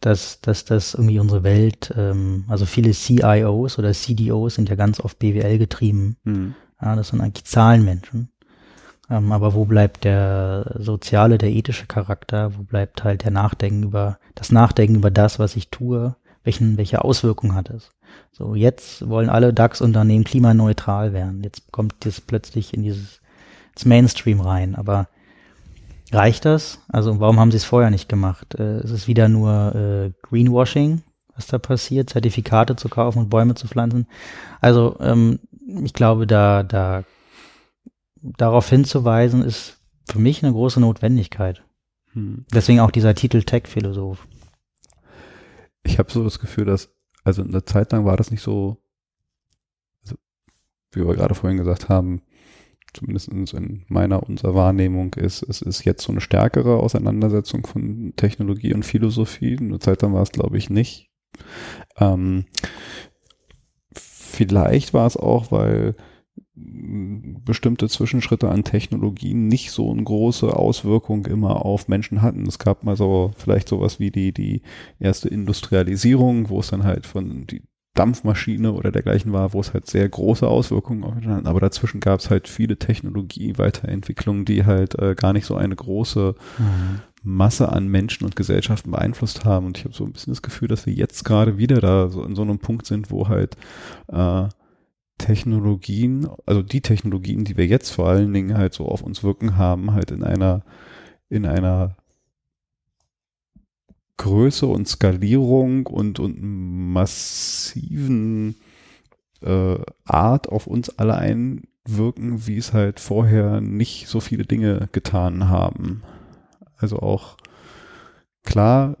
dass, dass das irgendwie unsere Welt, ähm, also viele CIOs oder CDOs sind ja ganz oft BWL getrieben. Hm. Ja, das sind eigentlich Zahlenmenschen. Ähm, aber wo bleibt der soziale, der ethische Charakter? Wo bleibt halt der Nachdenken über, das Nachdenken über das, was ich tue? Welchen, welche Auswirkungen hat es? So, jetzt wollen alle DAX-Unternehmen klimaneutral werden. Jetzt kommt das plötzlich in dieses ins Mainstream rein. Aber reicht das? Also warum haben sie es vorher nicht gemacht? Äh, es ist wieder nur äh, Greenwashing, was da passiert, Zertifikate zu kaufen und Bäume zu pflanzen. Also ähm, ich glaube, da, da darauf hinzuweisen, ist für mich eine große Notwendigkeit. Hm. Deswegen auch dieser Titel Tech-Philosoph. Ich habe so das Gefühl, dass, also eine Zeit lang war das nicht so, also, wie wir gerade vorhin gesagt haben, zumindest in meiner, unserer Wahrnehmung ist, es ist jetzt so eine stärkere Auseinandersetzung von Technologie und Philosophie. Eine Zeit lang war es, glaube ich, nicht. Ähm, vielleicht war es auch, weil bestimmte Zwischenschritte an Technologien nicht so eine große Auswirkung immer auf Menschen hatten. Es gab mal so vielleicht sowas wie die, die erste Industrialisierung, wo es dann halt von die Dampfmaschine oder dergleichen war, wo es halt sehr große Auswirkungen auf Menschen hatten. Aber dazwischen gab es halt viele Technologie-Weiterentwicklungen, die halt äh, gar nicht so eine große mhm. Masse an Menschen und Gesellschaften beeinflusst haben. Und ich habe so ein bisschen das Gefühl, dass wir jetzt gerade wieder da so in so einem Punkt sind, wo halt äh, Technologien, also die Technologien, die wir jetzt vor allen Dingen halt so auf uns wirken haben, halt in einer, in einer Größe und Skalierung und, und massiven äh, Art auf uns alle einwirken, wie es halt vorher nicht so viele Dinge getan haben. Also auch klar,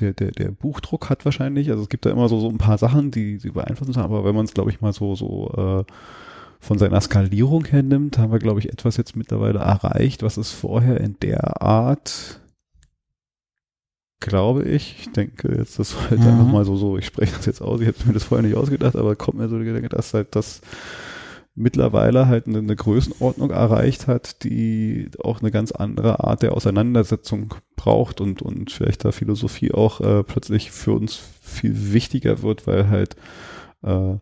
der, der, der Buchdruck hat wahrscheinlich, also es gibt da immer so, so ein paar Sachen, die sie beeinflussen, aber wenn man es, glaube ich, mal so, so äh, von seiner Skalierung her nimmt, haben wir, glaube ich, etwas jetzt mittlerweile erreicht, was es vorher in der Art, glaube ich, ich denke jetzt, das halt mhm. einfach mal so, so, ich spreche das jetzt aus, ich hätte mir das vorher nicht ausgedacht, aber kommt mir so die Gedanke, dass halt das mittlerweile halt eine, eine, Größenordnung erreicht hat, die auch eine ganz andere Art der Auseinandersetzung braucht und, und vielleicht da Philosophie auch äh, plötzlich für uns viel wichtiger wird, weil halt äh,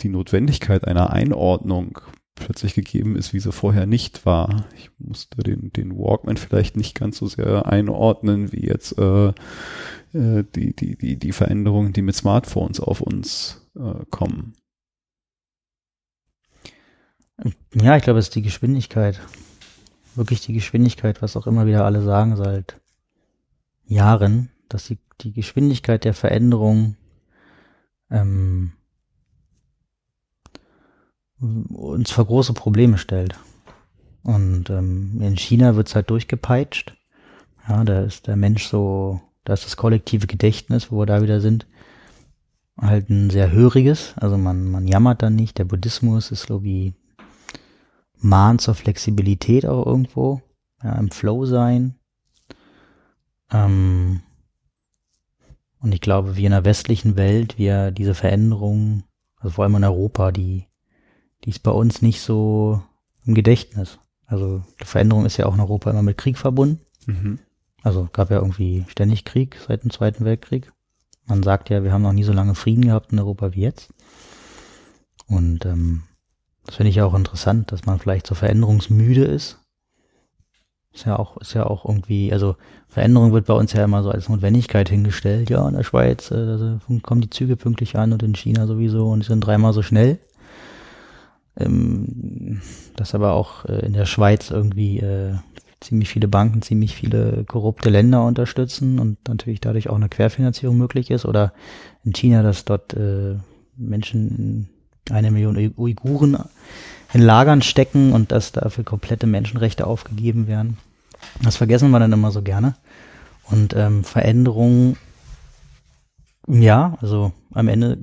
die Notwendigkeit einer Einordnung plötzlich gegeben ist, wie sie vorher nicht war. Ich musste den, den Walkman vielleicht nicht ganz so sehr einordnen, wie jetzt äh, äh, die, die, die, die Veränderungen, die mit Smartphones auf uns äh, kommen. Ja, ich glaube, es ist die Geschwindigkeit. Wirklich die Geschwindigkeit, was auch immer wieder alle sagen seit Jahren, dass die, die Geschwindigkeit der Veränderung ähm, uns vor große Probleme stellt. Und ähm, in China wird's halt durchgepeitscht. Ja, da ist der Mensch so, da ist das kollektive Gedächtnis, wo wir da wieder sind, halt ein sehr höriges. Also man, man jammert dann nicht. Der Buddhismus ist so wie Mahn zur Flexibilität auch irgendwo, ja, im Flow sein. Ähm, und ich glaube, wie in der westlichen Welt, wir diese Veränderungen, also vor allem in Europa, die, die ist bei uns nicht so im Gedächtnis. Also die Veränderung ist ja auch in Europa immer mit Krieg verbunden. Mhm. Also gab ja irgendwie ständig Krieg seit dem Zweiten Weltkrieg. Man sagt ja, wir haben noch nie so lange Frieden gehabt in Europa wie jetzt. Und ähm, das finde ich ja auch interessant, dass man vielleicht so veränderungsmüde ist. Ist ja auch, ist ja auch irgendwie, also Veränderung wird bei uns ja immer so als Notwendigkeit hingestellt. Ja, in der Schweiz äh, kommen die Züge pünktlich an und in China sowieso und sind dreimal so schnell. Ähm, dass aber auch äh, in der Schweiz irgendwie äh, ziemlich viele Banken, ziemlich viele korrupte Länder unterstützen und natürlich dadurch auch eine Querfinanzierung möglich ist. Oder in China, dass dort äh, Menschen, eine Million Uiguren in Lagern stecken und dass dafür komplette Menschenrechte aufgegeben werden. Das vergessen wir dann immer so gerne. Und ähm, Veränderungen, ja, also am Ende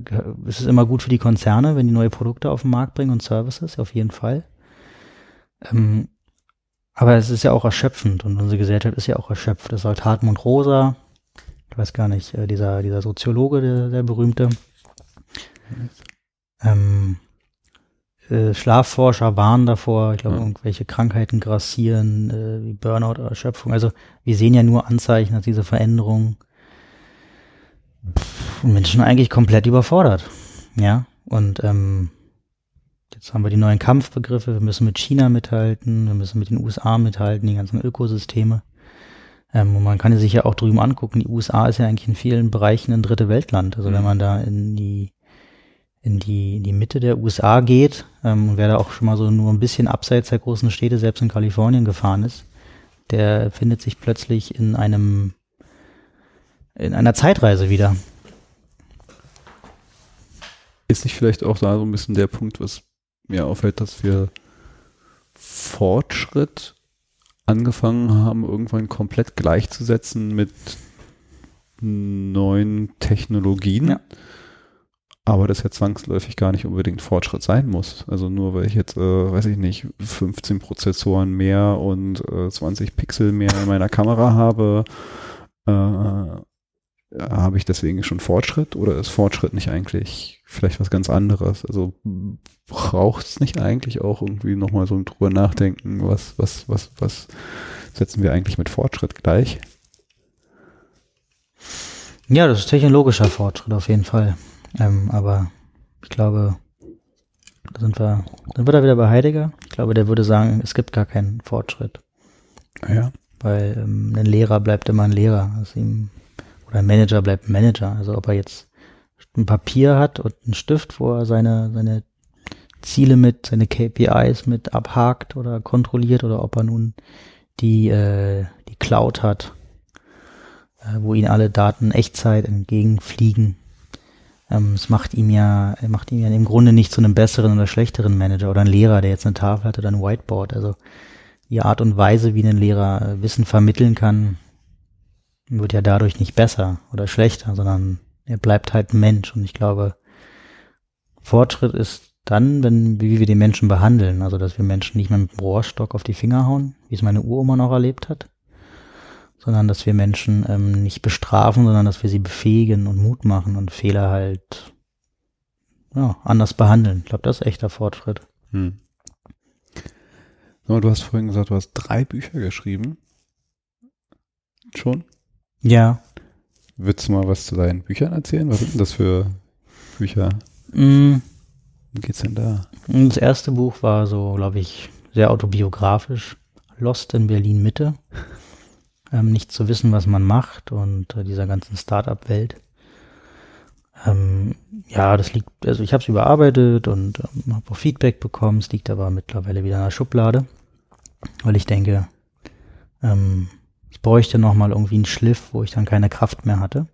ist es immer gut für die Konzerne, wenn die neue Produkte auf den Markt bringen und Services, auf jeden Fall. Ähm, aber es ist ja auch erschöpfend und unsere Gesellschaft ist ja auch erschöpft. Das sagt Hartmut Rosa, ich weiß gar nicht, äh, dieser, dieser Soziologe, der, der berühmte. Ähm, äh, Schlafforscher warnen davor, ich glaube, ja. irgendwelche Krankheiten grassieren, äh, wie Burnout oder Erschöpfung. Also wir sehen ja nur Anzeichen, dass diese Veränderung Menschen eigentlich komplett überfordert. Ja, und ähm, jetzt haben wir die neuen Kampfbegriffe, wir müssen mit China mithalten, wir müssen mit den USA mithalten, die ganzen Ökosysteme. Ähm, und man kann sich ja auch drüben angucken, die USA ist ja eigentlich in vielen Bereichen ein dritte Weltland. Also mhm. wenn man da in die in die, in die Mitte der USA geht ähm, und wer da auch schon mal so nur ein bisschen abseits der großen Städte, selbst in Kalifornien gefahren ist, der findet sich plötzlich in einem in einer Zeitreise wieder. Ist nicht vielleicht auch da so ein bisschen der Punkt, was mir auffällt, dass wir Fortschritt angefangen haben, irgendwann komplett gleichzusetzen mit neuen Technologien. Ja aber das ja zwangsläufig gar nicht unbedingt Fortschritt sein muss. Also nur weil ich jetzt, äh, weiß ich nicht, 15 Prozessoren mehr und äh, 20 Pixel mehr in meiner Kamera habe, äh, habe ich deswegen schon Fortschritt oder ist Fortschritt nicht eigentlich vielleicht was ganz anderes? Also braucht es nicht eigentlich auch irgendwie nochmal so drüber nachdenken, was, was, was, was setzen wir eigentlich mit Fortschritt gleich? Ja, das ist technologischer Fortschritt auf jeden Fall. Ähm, aber ich glaube, da sind wir, dann wird er wieder bei Heidegger. Ich glaube, der würde sagen, es gibt gar keinen Fortschritt. Ja. Weil ähm, ein Lehrer bleibt immer ein Lehrer. Also ihm, oder ein Manager bleibt ein Manager. Also ob er jetzt ein Papier hat und einen Stift, wo er seine, seine Ziele mit, seine KPIs mit abhakt oder kontrolliert oder ob er nun die, äh, die Cloud hat, äh, wo ihn alle Daten Echtzeit entgegenfliegen ähm, es macht ihm ja, macht ihm ja im Grunde nicht zu einem besseren oder schlechteren Manager oder ein Lehrer, der jetzt eine Tafel hat oder ein Whiteboard. Also die Art und Weise, wie ein Lehrer äh, Wissen vermitteln kann, wird ja dadurch nicht besser oder schlechter, sondern er bleibt halt ein Mensch. Und ich glaube, Fortschritt ist dann, wenn, wie wir die Menschen behandeln. Also, dass wir Menschen nicht mehr mit dem Rohrstock auf die Finger hauen, wie es meine Uroma noch erlebt hat, sondern dass wir Menschen ähm, nicht bestrafen, sondern dass wir sie befähigen und Mut machen und Fehler halt ja, anders behandeln. Ich glaube, das ist echter Fortschritt. Hm. Du hast vorhin gesagt, du hast drei Bücher geschrieben. Schon? Ja. Willst du mal was zu deinen Büchern erzählen? Was sind denn das für Bücher? Mm. Wie geht's denn da? Das erste Buch war so, glaube ich, sehr autobiografisch. Lost in Berlin Mitte ähm, nicht zu wissen, was man macht und äh, dieser ganzen Startup-Welt. Ähm, ja, das liegt, also ich habe es überarbeitet und ähm, habe auch Feedback bekommen. Es liegt aber mittlerweile wieder in der Schublade, weil ich denke, ähm, ich bräuchte nochmal irgendwie einen Schliff, wo ich dann keine Kraft mehr hatte,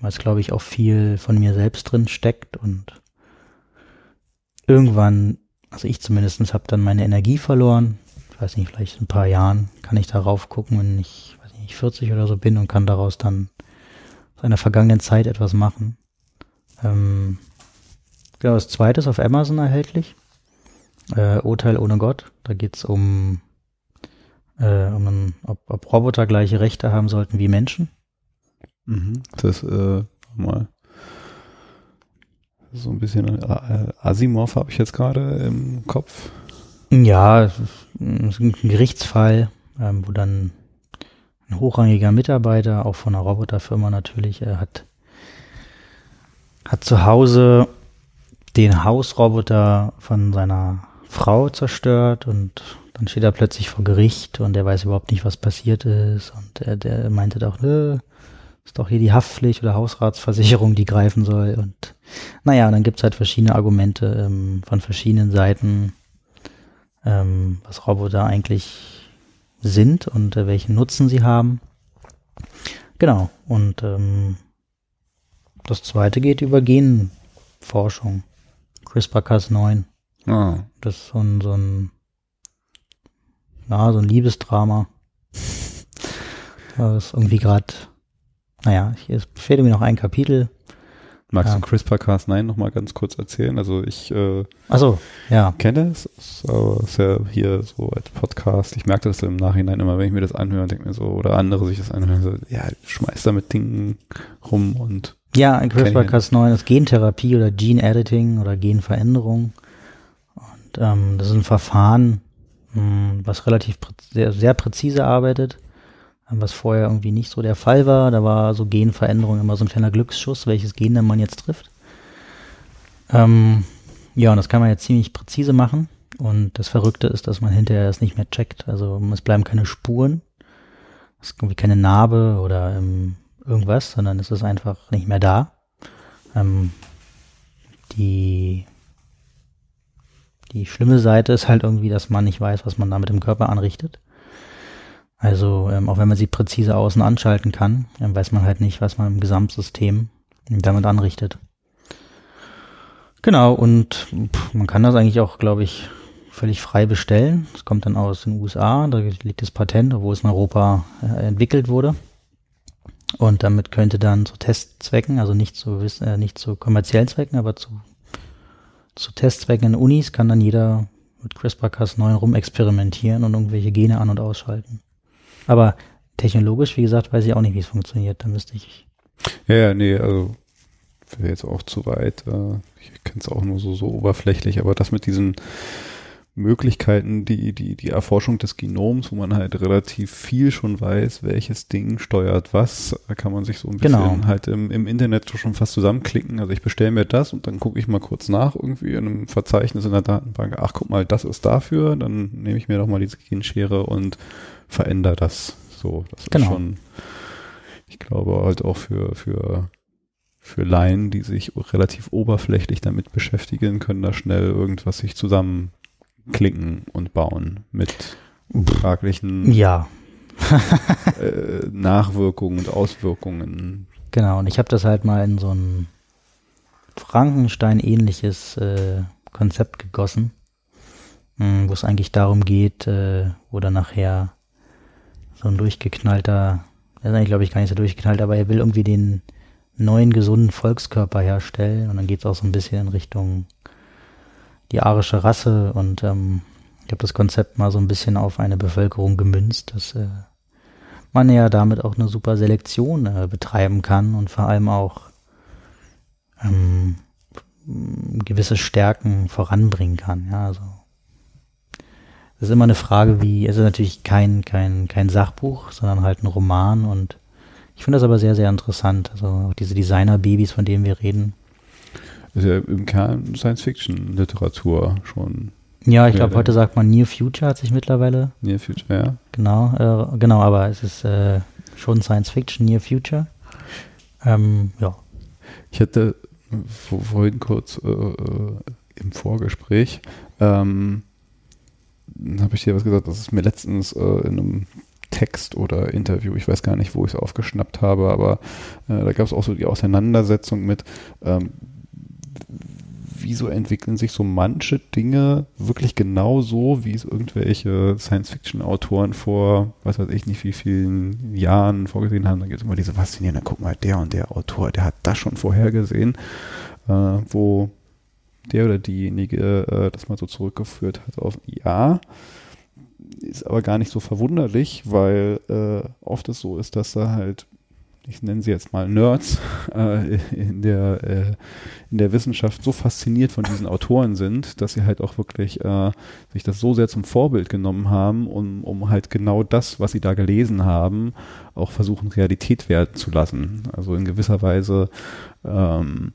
weil es glaube ich auch viel von mir selbst drin steckt und irgendwann, also ich zumindest habe dann meine Energie verloren ich weiß nicht, vielleicht in ein paar Jahren kann ich darauf gucken, wenn ich, weiß nicht, 40 oder so bin und kann daraus dann aus einer vergangenen Zeit etwas machen. Ähm, genau, das zweite ist auf Amazon erhältlich. Äh, Urteil ohne Gott. Da geht's um, äh, um einen, ob, ob Roboter gleiche Rechte haben sollten wie Menschen. Mhm. Das äh, mal so ein bisschen äh, Asimov habe ich jetzt gerade im Kopf. Ja, es ist ein Gerichtsfall, ähm, wo dann ein hochrangiger Mitarbeiter, auch von einer Roboterfirma natürlich, er hat, hat zu Hause den Hausroboter von seiner Frau zerstört und dann steht er plötzlich vor Gericht und er weiß überhaupt nicht, was passiert ist. Und er, der meinte doch, nö, ist doch hier die Haftpflicht oder Hausratsversicherung, die greifen soll. Und naja, und dann gibt's halt verschiedene Argumente ähm, von verschiedenen Seiten, ähm, was Roboter eigentlich sind und äh, welchen Nutzen sie haben. Genau, und ähm, das zweite geht über Genforschung. CRISPR-Cas9. Ah. Das ist so ein, so ein, ja, so ein Liebesdrama. Das ist irgendwie gerade, naja, ich, es fehlt mir noch ein Kapitel. Magst Ja. du CRISPR-Cas9 nochmal ganz kurz erzählen? Also ich äh, Achso, ja. kenne es, ist, aber ist ja hier so als Podcast. Ich merke das im Nachhinein immer, wenn ich mir das anhöre denke mir so, oder andere sich das anhören, so, ja, schmeißt da mit Dingen rum und Ja, in Kenn ich CRISPR-Cas9 ist Gentherapie oder Gene Editing oder Genveränderung. Und ähm, das ist ein Verfahren, mh, was relativ prä sehr, sehr präzise arbeitet, was vorher irgendwie nicht so der Fall war. Da war so Genveränderung immer so ein kleiner Glücksschuss, welches Gen denn man jetzt trifft. Ähm, ja, und das kann man jetzt ziemlich präzise machen. Und das Verrückte ist, dass man hinterher das nicht mehr checkt. Also es bleiben keine Spuren. Es ist irgendwie keine Narbe oder ähm, irgendwas, sondern es ist einfach nicht mehr da. Ähm, die, die schlimme Seite ist halt irgendwie, dass man nicht weiß, was man da mit dem Körper anrichtet. Also ähm, auch wenn man sie präzise außen anschalten kann, ähm, weiß man halt nicht, was man im Gesamtsystem damit anrichtet. Genau, und pff, man kann das eigentlich auch, glaube ich, völlig frei bestellen. Es kommt dann aus den USA, da liegt das Patent, obwohl es in Europa äh, entwickelt wurde. Und damit könnte dann zu Testzwecken, also nicht zu, äh, nicht zu kommerziellen Zwecken, aber zu, zu Testzwecken in Unis kann dann jeder mit CRISPR-Cas9 rumexperimentieren und irgendwelche Gene an- und ausschalten. Aber technologisch, wie gesagt, weiß ich auch nicht, wie es funktioniert. Da müsste ich. Ja, ja, nee, also wäre jetzt auch zu weit. Äh, ich kenne es auch nur so, so oberflächlich, aber das mit diesen Möglichkeiten, die, die, die Erforschung des Genoms, wo man halt relativ viel schon weiß, welches Ding steuert was, da kann man sich so ein bisschen Genau. halt im, im Internet schon fast zusammenklicken. Also ich bestelle mir das und dann gucke ich mal kurz nach irgendwie in einem Verzeichnis in der Datenbank, ach guck mal, das ist dafür, dann nehme ich mir doch mal diese Genschere und verändere das. So, das Genau. ist schon, ich glaube halt auch für, für für Laien, die sich relativ oberflächlich damit beschäftigen, können da schnell irgendwas sich zusammenklicken und bauen mit fraglichen Ja, äh, Nachwirkungen und Auswirkungen. genau. Und ich habe das halt mal in so ein Frankenstein-ähnliches äh, Konzept gegossen, mh, wo es eigentlich darum geht, äh, wo dann nachher so ein durchgeknallter, der ist eigentlich, glaube ich, gar nicht so durchgeknallt, aber er will irgendwie den neuen gesunden Volkskörper herstellen und dann geht es auch so ein bisschen in Richtung die arische Rasse und ähm, ich habe das Konzept mal so ein bisschen auf eine Bevölkerung gemünzt, dass äh, man ja damit auch eine super Selektion äh, betreiben kann und vor allem auch ähm, gewisse Stärken voranbringen kann. Ja, also es ist immer eine Frage, wie es ist natürlich kein kein kein Sachbuch, sondern halt ein Roman und ich finde das aber sehr sehr interessant. Also auch diese Designer-Babys, von denen wir reden. Ist ja im Kern Science-Fiction-Literatur schon Ja, ich glaube, heute sagt man Near Future hat sich mittlerweile Near Future, ja. Genau, äh, genau, aber es ist äh, schon Science Fiction, Near Future. Ähm, ja. Ich hatte vor- vorhin kurz äh, äh, im Vorgespräch, ähm, habe ich dir was gesagt, das ist mir letztens äh, in einem Text oder Interview, ich weiß gar nicht, wo ich es aufgeschnappt habe, aber äh, da gab es auch so die Auseinandersetzung mit, ähm, wieso entwickeln sich so manche Dinge wirklich genau so, wie es irgendwelche Science-Fiction-Autoren vor, was weiß ich nicht, wie vielen Jahren vorgesehen haben. Da gibt es immer diese faszinierende, guck mal, der und der Autor, der hat das schon vorhergesehen, äh, wo der oder diejenige äh, das mal so zurückgeführt hat auf ja. Ist aber gar nicht so verwunderlich, weil äh, oft es so ist, dass da halt ich nenne sie jetzt mal Nerds, äh, in, der, äh, in der Wissenschaft so fasziniert von diesen Autoren sind, dass sie halt auch wirklich äh, sich das so sehr zum Vorbild genommen haben, um, um halt genau das, was sie da gelesen haben, auch versuchen, Realität werden zu lassen. Also in gewisser Weise ähm,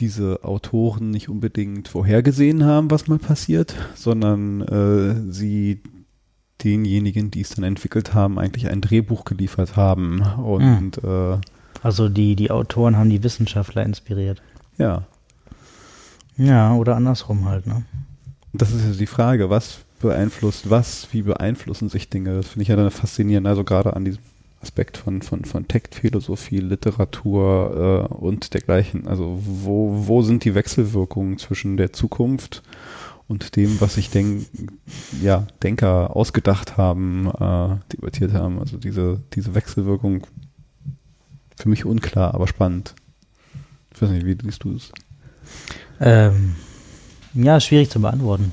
diese Autoren nicht unbedingt vorhergesehen haben, was mal passiert, sondern äh, sie denjenigen, die es dann entwickelt haben, eigentlich ein Drehbuch geliefert haben. Und mhm. äh, also die, die Autoren haben die Wissenschaftler inspiriert. Ja. Ja, oder andersrum halt, ne? Das ist ja die Frage, was beeinflusst was, wie beeinflussen sich Dinge? Das finde ich ja dann faszinierend, also gerade an diesem Aspekt von, von, von Textphilosophie, Literatur äh, und dergleichen. Also wo, wo sind die Wechselwirkungen zwischen der Zukunft und dem, was sich denk, ja, Denker ausgedacht haben, äh, debattiert haben. Also diese, diese Wechselwirkung für mich unklar, aber spannend. Ich weiß nicht, wie siehst du es? Ähm, ja, schwierig zu beantworten.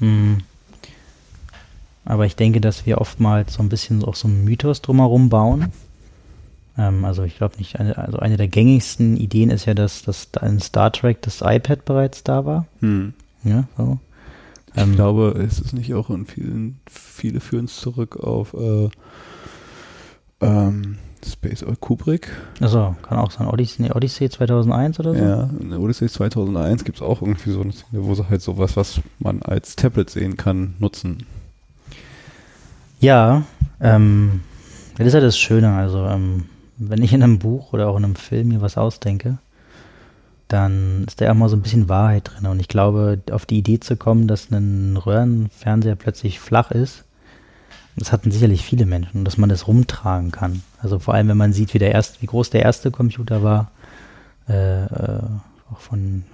Hm. Aber ich denke, dass wir oftmals so ein bisschen auch so einen Mythos drumherum bauen. Ähm, also ich glaube nicht, eine, also eine der gängigsten Ideen ist ja, dass, dass in Star Trek das iPad bereits da war. Hm. Ja, so. Ich ähm, glaube, es ist nicht auch in vielen, viele führen es zurück auf äh, ähm, Space Kubrick. Also kann auch sein. Odyssey, nee, Odyssey 2001 oder so? Ja, in Odyssey 2001 gibt es auch irgendwie so eine Szene, wo sie halt sowas, was man als Tablet sehen kann, nutzen. Ja, ähm, das ist ja das Schöne. Also, ähm, wenn ich in einem Buch oder auch in einem Film mir was ausdenke, dann ist da ja mal so ein bisschen Wahrheit drin. Und ich glaube, auf die Idee zu kommen, dass ein Röhrenfernseher plötzlich flach ist, das hatten sicherlich viele Menschen dass man das rumtragen kann. Also vor allem, wenn man sieht, wie der erste, wie groß der erste Computer war, äh, äh, auch von,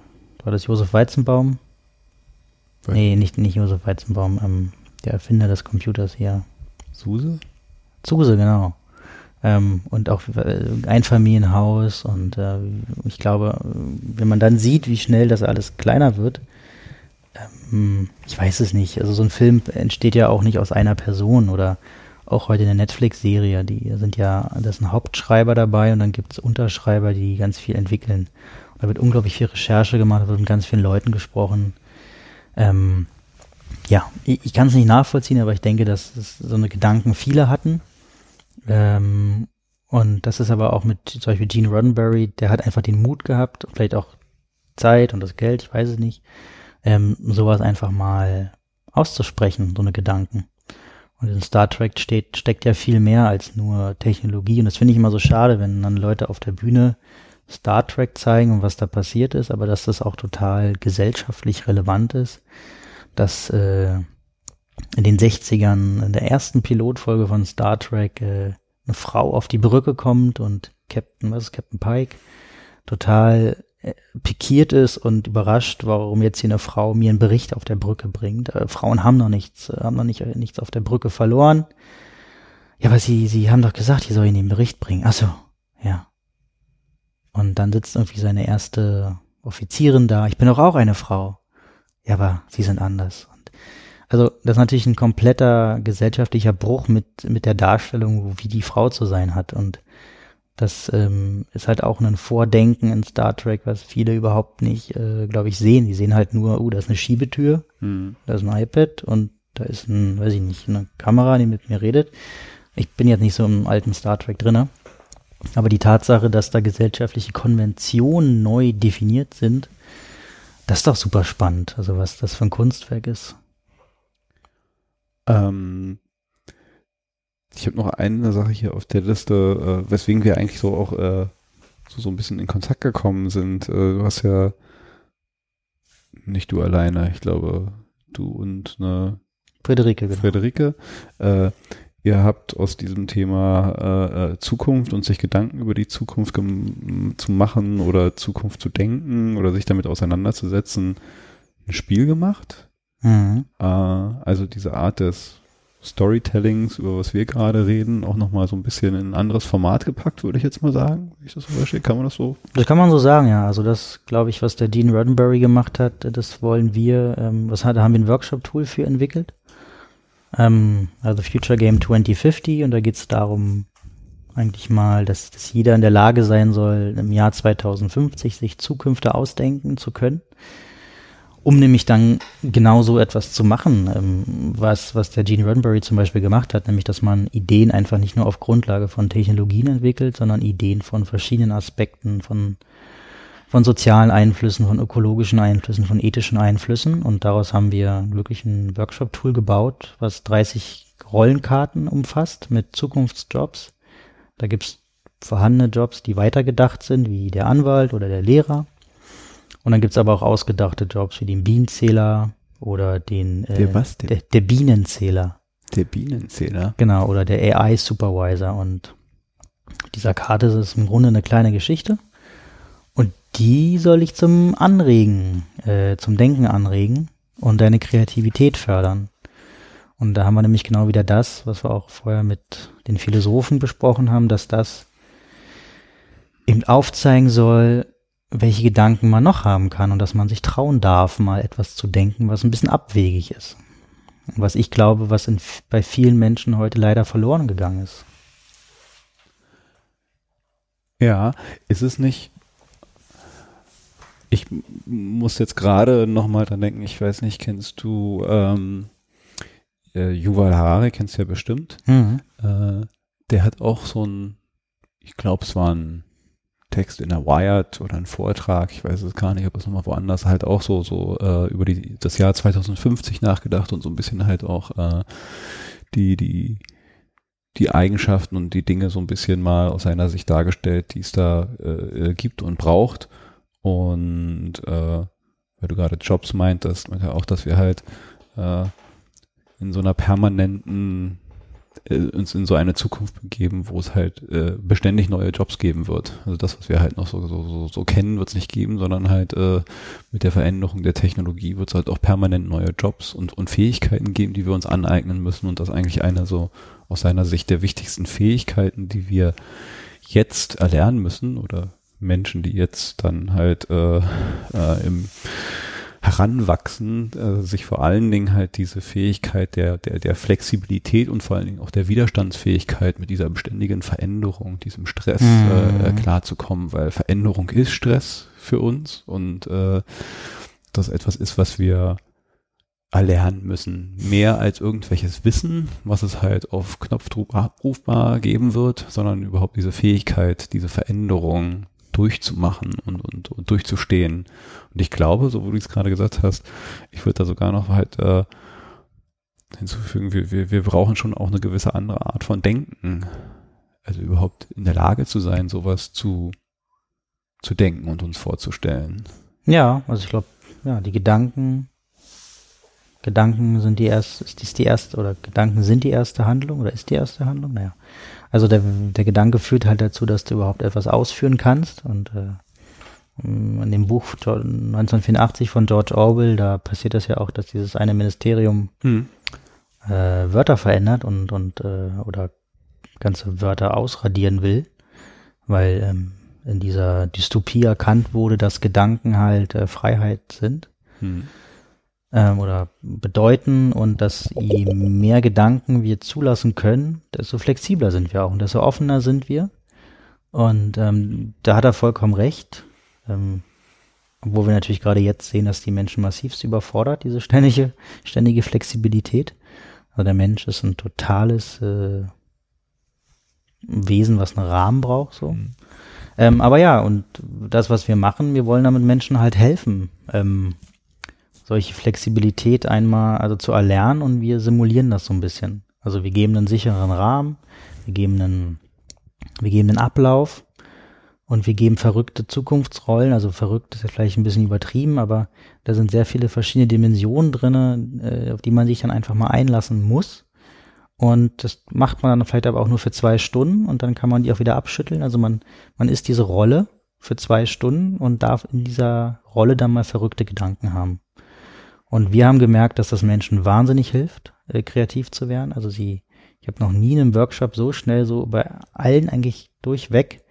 war das Josef Weizenbaum? Nee, nicht, nicht Josef Weizenbaum, ähm, der Erfinder des Computers hier. Suse? Suse, genau ähm, und auch äh, Einfamilienhaus und äh, ich glaube, wenn man dann sieht, wie schnell das alles kleiner wird, ähm, ich weiß es nicht. Also so ein Film entsteht ja auch nicht aus einer Person oder auch heute eine Netflix-Serie, die sind ja, da ist ein Hauptschreiber dabei und dann gibt es Unterschreiber, die ganz viel entwickeln. Und da wird unglaublich viel Recherche gemacht, da wird mit ganz vielen Leuten gesprochen. Ähm, ja, ich, ich kann es nicht nachvollziehen, aber ich denke, dass es so eine Gedanken viele hatten ähm, und das ist aber auch mit zum Beispiel Gene Roddenberry, der hat einfach den Mut gehabt, vielleicht auch Zeit und das Geld, ich weiß es nicht, ähm, sowas einfach mal auszusprechen, so eine Gedanken. Und in Star Trek steht, steckt ja viel mehr als nur Technologie. Und das finde ich immer so schade, wenn dann Leute auf der Bühne Star Trek zeigen und was da passiert ist, aber dass das auch total gesellschaftlich relevant ist, dass äh, in den 60ern, in der ersten Pilotfolge von Star Trek, äh, eine Frau auf die Brücke kommt und Captain, was ist Captain Pike, total äh, pikiert ist und überrascht, warum jetzt hier eine Frau mir einen Bericht auf der Brücke bringt. Äh, Frauen haben noch nichts, äh, haben noch nicht, äh, nichts auf der Brücke verloren. Ja, aber sie, sie haben doch gesagt, ich soll ihnen den Bericht bringen. Ach so, ja. Und dann sitzt irgendwie seine erste Offizierin da. Ich bin doch auch eine Frau. Ja, aber sie sind anders. Also das ist natürlich ein kompletter gesellschaftlicher Bruch mit, mit der Darstellung, wie die Frau zu sein hat. Und das ähm, ist halt auch ein Vordenken in Star Trek, was viele überhaupt nicht, äh, glaube ich, sehen. Die sehen halt nur, uh, da ist eine Schiebetür, mhm. da ist ein iPad und da ist ein, weiß ich nicht, eine Kamera, die mit mir redet. Ich bin jetzt nicht so im alten Star Trek drinne. Aber die Tatsache, dass da gesellschaftliche Konventionen neu definiert sind, das ist doch super spannend. Also was das für ein Kunstwerk ist. Ähm, ich habe noch eine Sache hier auf der Liste, äh, weswegen wir eigentlich so auch äh, so, so ein bisschen in Kontakt gekommen sind. Äh, du hast ja nicht du alleine, ich glaube, du und eine Friederike, genau. Friederike. Äh, ihr habt aus diesem Thema äh, äh Zukunft und sich Gedanken über die Zukunft zu machen oder Zukunft zu denken oder sich damit auseinanderzusetzen, ein Spiel gemacht. Mhm. Äh, also diese Art des Storytellings, über was wir gerade reden, auch nochmal so ein bisschen in ein anderes Format gepackt, würde ich jetzt mal sagen. Wie ich das so verstehe, kann man das so? Das kann man so sagen, ja. Also das, glaube ich, was der Dean Roddenberry gemacht hat, das wollen wir, ähm, was hat, da haben wir ein Workshop-Tool für entwickelt. Ähm, also Future Game 2050 und da geht es darum, eigentlich mal, dass, dass jeder in der Lage sein soll, im Jahr 2050 sich Zukünfte ausdenken zu können, um nämlich dann genau so etwas zu machen, ähm, was, was der Gene Roddenberry zum Beispiel gemacht hat, nämlich, dass man Ideen einfach nicht nur auf Grundlage von Technologien entwickelt, sondern Ideen von verschiedenen Aspekten, von, von sozialen Einflüssen, von ökologischen Einflüssen, von ethischen Einflüssen. Und daraus haben wir wirklich ein Workshop-Tool gebaut, was 30 Rollenkarten umfasst mit Zukunftsjobs da gibt's vorhandene Jobs, die weitergedacht sind, wie der Anwalt oder der Lehrer. Und dann gibt's aber auch ausgedachte Jobs wie den Bienenzähler oder den äh, der, was, der, der Bienenzähler. Der Bienenzähler. Genau, oder der AI Supervisor. Und dieser Karte ist im Grunde eine kleine Geschichte. Die soll ich zum Anregen, äh, zum Denken anregen und deine Kreativität fördern. Und da haben wir nämlich genau wieder das, was wir auch vorher mit den Philosophen besprochen haben, dass das eben aufzeigen soll, welche Gedanken man noch haben kann und dass man sich trauen darf, mal etwas zu denken, was ein bisschen abwegig ist. Und was ich glaube, was in, bei vielen Menschen heute leider verloren gegangen ist. Ja, ist es nicht. Ich muss jetzt gerade nochmal dran denken, ich weiß nicht, kennst du ähm, äh, Yuval Harari kennst du ja bestimmt. Mhm. Äh, der hat auch so ein, ich glaube, es war ein Text in der Wired oder ein Vortrag, ich weiß es gar nicht, ob es nochmal woanders halt auch so, so äh, über die, das Jahr 2050 nachgedacht und so ein bisschen halt auch äh, die, die, die Eigenschaften und die Dinge so ein bisschen mal aus seiner Sicht dargestellt, die es da äh, gibt und braucht. Und äh, weil du gerade Jobs meintest, meint auch, dass wir halt äh, in so einer permanenten äh, uns in so eine Zukunft begeben, wo es halt äh, beständig neue Jobs geben wird. Also das, was wir halt noch so, so, so, so kennen, wird es nicht geben, sondern halt äh, mit der Veränderung der Technologie wird es halt auch permanent neue Jobs und, und Fähigkeiten geben, die wir uns aneignen müssen. Und das eigentlich eine so aus seiner Sicht der wichtigsten Fähigkeiten, die wir jetzt erlernen müssen oder Menschen, die jetzt dann halt äh, äh, im Heranwachsen äh, sich vor allen Dingen halt diese Fähigkeit der, der, der Flexibilität und vor allen Dingen auch der Widerstandsfähigkeit mit dieser beständigen Veränderung, diesem Stress mhm. äh, klarzukommen, weil Veränderung ist Stress für uns und äh, das etwas ist, was wir erlernen müssen. Mehr als irgendwelches Wissen, was es halt auf Knopfdruck abrufbar geben wird, sondern überhaupt diese Fähigkeit, diese Veränderung durchzumachen und, und, und durchzustehen. Und ich glaube, so wie du es gerade gesagt hast, ich würde da sogar noch halt äh, hinzufügen, wir, wir, wir brauchen schon auch eine gewisse andere Art von Denken. Also überhaupt in der Lage zu sein, sowas zu, zu denken und uns vorzustellen. Ja, also ich glaube, ja, die Gedanken, Gedanken sind die erste, ist die erste, oder Gedanken sind die erste Handlung oder ist die erste Handlung? Naja. Also der, der Gedanke führt halt dazu, dass du überhaupt etwas ausführen kannst. Und äh, in dem Buch 1984 von George Orwell, da passiert das ja auch, dass dieses eine Ministerium hm. äh, Wörter verändert und, und äh, oder ganze Wörter ausradieren will, weil ähm, in dieser Dystopie erkannt wurde, dass Gedanken halt äh, Freiheit sind. Hm ähm, oder bedeuten und dass je mehr Gedanken wir zulassen können, desto flexibler sind wir auch und desto offener sind wir. Und ähm, da hat er vollkommen recht. Ähm, obwohl wir natürlich gerade jetzt sehen, dass die Menschen massivst überfordert, diese ständige, ständige Flexibilität. Also der Mensch ist ein totales äh, Wesen, was einen Rahmen braucht, so. Mhm. Ähm, aber ja, und das, was wir machen, wir wollen damit Menschen halt helfen, ähm, solche Flexibilität einmal also zu erlernen und wir simulieren das so ein bisschen. Also wir geben einen sicheren Rahmen, wir geben einen, wir geben einen Ablauf und wir geben verrückte Zukunftsrollen. Also verrückt ist ja vielleicht ein bisschen übertrieben, aber da sind sehr viele verschiedene Dimensionen drinne, äh, auf die man sich dann einfach mal einlassen muss. Und das macht man dann vielleicht aber auch nur für zwei Stunden und dann kann man die auch wieder abschütteln. Also man, man ist diese Rolle für zwei Stunden und darf in dieser Rolle dann mal verrückte Gedanken haben. Und wir haben gemerkt, dass das Menschen wahnsinnig hilft, äh, kreativ zu werden. Also sie, ich habe noch nie in einem Workshop so schnell so bei allen eigentlich durchweg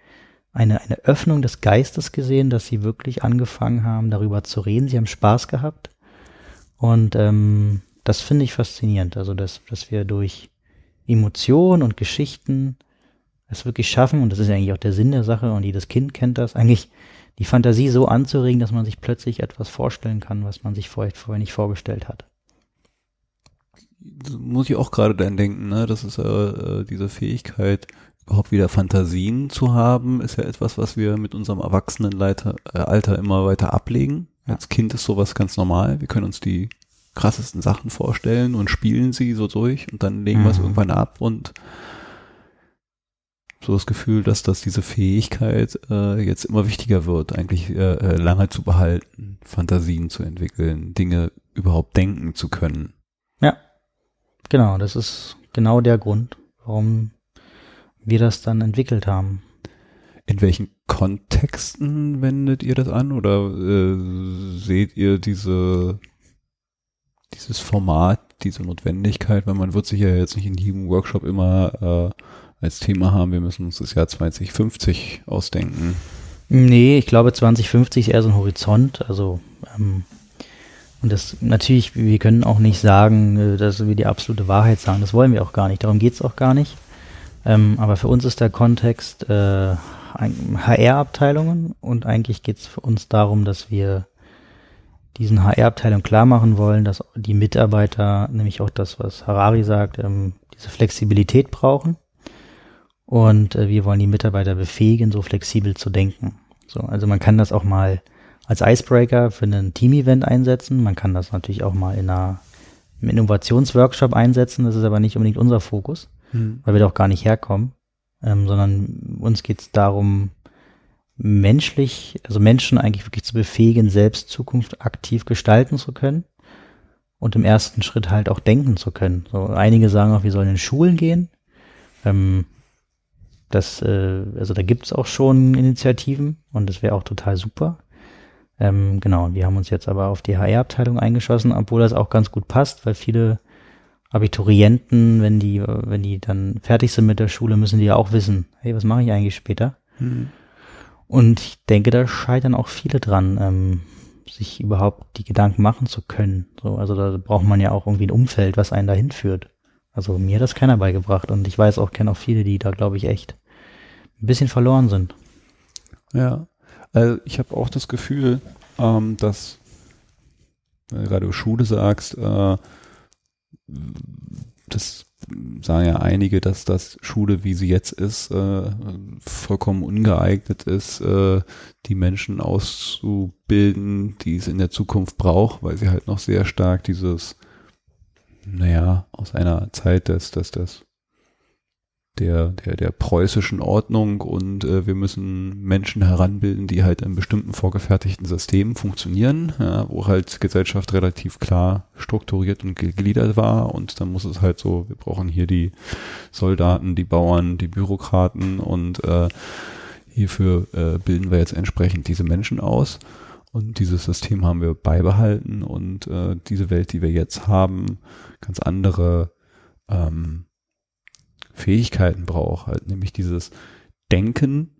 eine, eine Öffnung des Geistes gesehen, dass sie wirklich angefangen haben, darüber zu reden. Sie haben Spaß gehabt. Und ähm, das finde ich faszinierend. Also, dass, dass wir durch Emotionen und Geschichten es wirklich schaffen, und das ist eigentlich auch der Sinn der Sache, und jedes Kind kennt das, eigentlich die Fantasie so anzuregen, dass man sich plötzlich etwas vorstellen kann, was man sich vorher, vorher nicht vorgestellt hat. Das muss ich auch gerade dann denken, ne? Das ist äh, diese Fähigkeit, überhaupt wieder Fantasien zu haben, ist ja etwas, was wir mit unserem Erwachsenenalter äh, Alter immer weiter ablegen. Als Kind ist sowas ganz normal. Wir können uns die krassesten Sachen vorstellen und spielen sie so durch und dann legen mhm. wir es mhm. irgendwann ab und so das Gefühl, dass das diese Fähigkeit äh, jetzt immer wichtiger wird, eigentlich äh, äh, lange zu behalten, Fantasien zu entwickeln, Dinge überhaupt denken zu können. Ja, genau, das ist genau der Grund, warum wir das dann entwickelt haben. In welchen Kontexten wendet ihr das an oder äh, seht ihr diese dieses Format, diese Notwendigkeit, weil man wird sich ja jetzt nicht in jedem Workshop immer äh, als Thema haben, wir müssen uns das Jahr 2050 ausdenken. Nee, ich glaube 2050 ist eher so ein Horizont. Also ähm, und das natürlich, wir können auch nicht sagen, äh, dass wir die absolute Wahrheit sagen. Das wollen wir auch gar nicht. Darum geht es auch gar nicht. Ähm, aber für uns ist der Kontext äh, HR-Abteilungen und eigentlich geht es für uns darum, dass wir diesen HR-Abteilungen klar machen wollen, dass die Mitarbeiter, nämlich auch das, was Harari sagt, ähm, diese Flexibilität brauchen und äh, wir wollen die Mitarbeiter befähigen, so flexibel zu denken. So, also man kann das auch mal als Icebreaker für einen Team-Event einsetzen. Man kann das natürlich auch mal in einer im Innovationsworkshop einsetzen. Das ist aber nicht unbedingt unser Fokus, hm. weil wir doch gar nicht herkommen, ähm, sondern uns geht es darum, menschlich, also Menschen eigentlich wirklich zu befähigen, selbst Zukunft aktiv gestalten zu können und im ersten Schritt halt auch denken zu können. So einige sagen auch, wir sollen in Schulen gehen. Ähm, das, äh, also da gibt's auch schon Initiativen und das wäre auch total super. Ähm, genau, wir haben uns jetzt aber auf die HR-Abteilung eingeschossen, obwohl das auch ganz gut passt, weil viele Abiturienten, wenn die, wenn die dann fertig sind mit der Schule, müssen die ja auch wissen, hey, was mache ich eigentlich später? Mhm. Und ich denke, da scheitern auch viele dran, ähm, sich überhaupt die Gedanken machen zu können. So, also da braucht man ja auch irgendwie ein Umfeld, was einen dahin führt. Also mir hat das keiner beigebracht und ich weiß auch, kenne auch viele, die da, glaube ich, echt ein bisschen verloren sind. Ja, also ich habe auch das Gefühl, ähm, dass, wenn du gerade Schule sagst, äh, das sagen ja einige, dass das Schule, wie sie jetzt ist, äh, vollkommen ungeeignet ist, äh, die Menschen auszubilden, die es in der Zukunft braucht, weil sie halt noch sehr stark dieses, naja, aus einer Zeit des, des, des der, der, der preußischen Ordnung und äh, wir müssen Menschen heranbilden, die halt in bestimmten vorgefertigten Systemen funktionieren, ja, wo halt Gesellschaft relativ klar strukturiert und gegliedert war. Und dann muss es halt so, wir brauchen hier die Soldaten, die Bauern, die Bürokraten und äh, hierfür äh, bilden wir jetzt entsprechend diese Menschen aus und dieses System haben wir beibehalten und äh, diese Welt, die wir jetzt haben, ganz andere ähm, Fähigkeiten braucht, halt nämlich dieses Denken,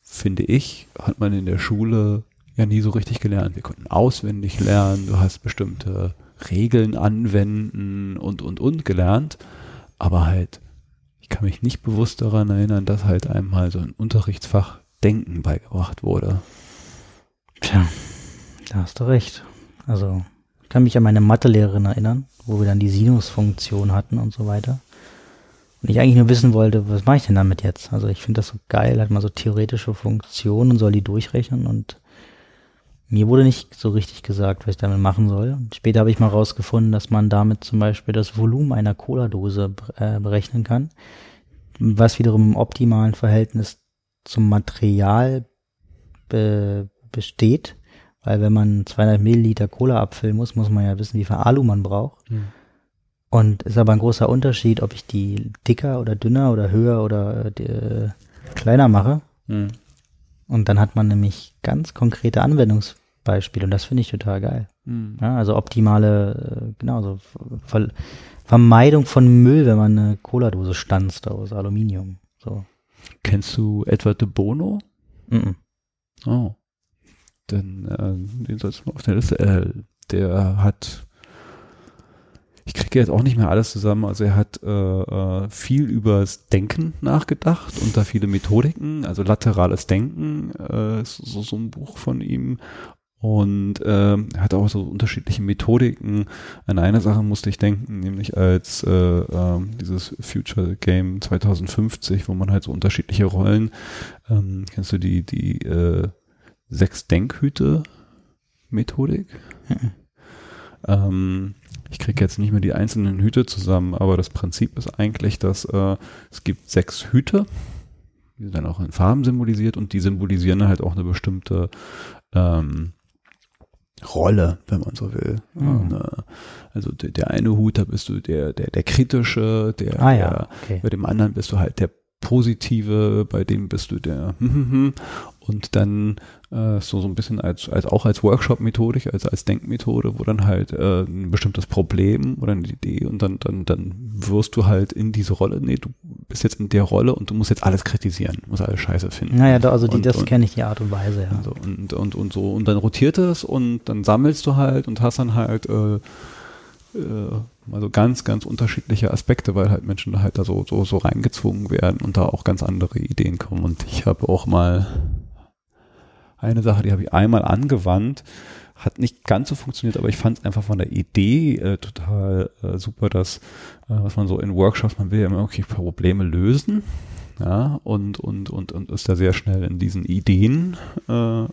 finde ich, hat man in der Schule ja nie so richtig gelernt. Wir konnten auswendig lernen, du hast bestimmte Regeln anwenden und, und, und gelernt, aber halt, ich kann mich nicht bewusst daran erinnern, dass halt einmal so ein Unterrichtsfach Denken beigebracht wurde. Tja, da hast du recht. Also, ich kann mich an meine Mathelehrerin erinnern, wo wir dann die Sinusfunktion hatten und so weiter. Und ich eigentlich nur wissen wollte, was mache ich denn damit jetzt? Also ich finde das so geil, hat man so theoretische Funktionen und soll die durchrechnen und mir wurde nicht so richtig gesagt, was ich damit machen soll. Später habe ich mal rausgefunden, dass man damit zum Beispiel das Volumen einer Cola-Dose äh, berechnen kann, was wiederum im optimalen Verhältnis zum Material be besteht. Weil wenn man 200 Milliliter Cola abfüllen muss, muss man ja wissen, wie viel Alu man braucht. Mhm. Und ist aber ein großer Unterschied, ob ich die dicker oder dünner oder höher oder äh, kleiner mache. Mhm. Und dann hat man nämlich ganz konkrete Anwendungsbeispiele und das finde ich total geil. Mhm. Ja, also optimale, äh, genau, so Ver Vermeidung von Müll, wenn man eine Cola-Dose stanzt aus Aluminium. So. Kennst du etwa De Bono? Mhm. Oh. Dann, äh, den sollst du auf der Liste. Äh, der hat ich kriege jetzt auch nicht mehr alles zusammen. Also er hat äh, äh, viel übers Denken nachgedacht und da viele Methodiken, also laterales Denken, äh, so, so ein Buch von ihm und äh, hat auch so unterschiedliche Methodiken. An eine Sache musste ich denken, nämlich als äh, äh, dieses Future Game 2050, wo man halt so unterschiedliche Rollen, ähm, kennst du die, die äh, sechs Denkhüte Methodik? Mhm. Ähm, ich kriege jetzt nicht mehr die einzelnen Hüte zusammen, aber das Prinzip ist eigentlich, dass äh, es gibt sechs Hüte, die sind dann auch in Farben symbolisiert und die symbolisieren halt auch eine bestimmte ähm, Rolle, wenn man so will. Mhm. Äh, also der, der, eine Hut, da bist du der, der, der kritische, der, ah, ja. okay. bei dem anderen bist du halt der positive, bei dem bist du der und dann äh, so so ein bisschen als als auch als Workshop-Methodik, als als Denkmethode, wo dann halt äh, ein bestimmtes Problem oder eine Idee und dann dann dann wirst du halt in diese Rolle. Nee, du bist jetzt in der Rolle und du musst jetzt alles kritisieren, musst alles Scheiße finden. Naja, da, also die, und, das kenne ich die Art und Weise, ja. Also und und und so und dann rotiert es und dann sammelst du halt und hast dann halt äh, äh, also ganz, ganz unterschiedliche Aspekte, weil halt Menschen da halt da so, so, so reingezwungen werden und da auch ganz andere Ideen kommen. Und ich habe auch mal eine Sache, die habe ich einmal angewandt, hat nicht ganz so funktioniert, aber ich fand es einfach von der Idee äh, total äh, super, dass äh, was man so in Workshops, man will ja immer okay Probleme lösen, ja, und, und, und, und ist da sehr schnell in diesen Ideen äh, äh,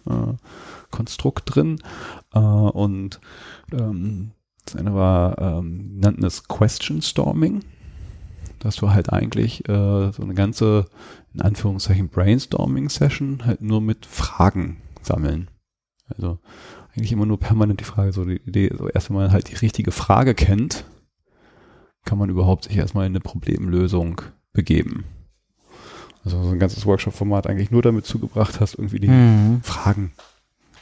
Konstrukt drin. Äh, und ähm, das eine war, ähm, nannten es Question Storming, dass du halt eigentlich äh, so eine ganze, in Anführungszeichen, Brainstorming-Session halt nur mit Fragen sammeln. Also eigentlich immer nur permanent die Frage, so die Idee, so erst wenn man halt die richtige Frage kennt, kann man überhaupt sich erstmal in eine Problemlösung begeben. Also so ein ganzes Workshop-Format eigentlich nur damit zugebracht hast, irgendwie die mhm. Fragen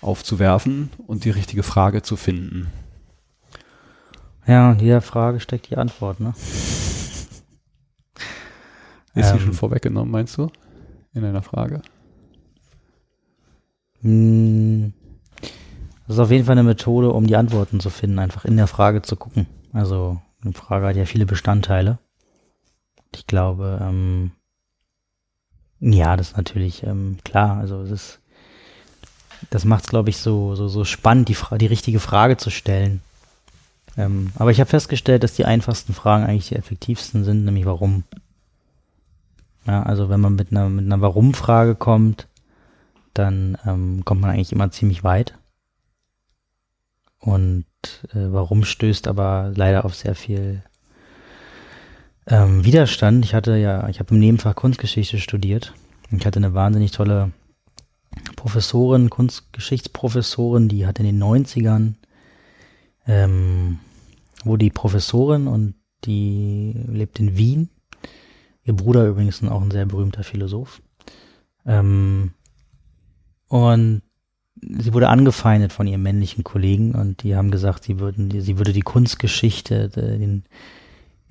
aufzuwerfen und die richtige Frage zu finden. Ja, in jeder Frage steckt die Antwort, ne? Ist ähm, sie schon vorweggenommen, meinst du? In einer Frage? Hm, das ist auf jeden Fall eine Methode, um die Antworten zu finden, einfach in der Frage zu gucken. Also eine Frage hat ja viele Bestandteile. Ich glaube, ähm, ja, das ist natürlich ähm, klar. Also es ist, das macht es, glaube ich, so so so spannend, die Fra die richtige Frage zu stellen. Ähm, aber ich habe festgestellt, dass die einfachsten Fragen eigentlich die effektivsten sind, nämlich warum. Ja, also wenn man mit einer, mit einer Warum-Frage kommt, dann ähm, kommt man eigentlich immer ziemlich weit. Und äh, warum stößt aber leider auf sehr viel ähm, Widerstand. Ich hatte ja, ich habe im Nebenfach Kunstgeschichte studiert. Ich hatte eine wahnsinnig tolle Professorin, Kunstgeschichtsprofessorin, die hat in den 90ern ähm, wo die Professorin und die lebt in Wien. Ihr Bruder übrigens auch ein sehr berühmter Philosoph. Ähm, und sie wurde angefeindet von ihren männlichen Kollegen und die haben gesagt, sie würden, sie würde die Kunstgeschichte den,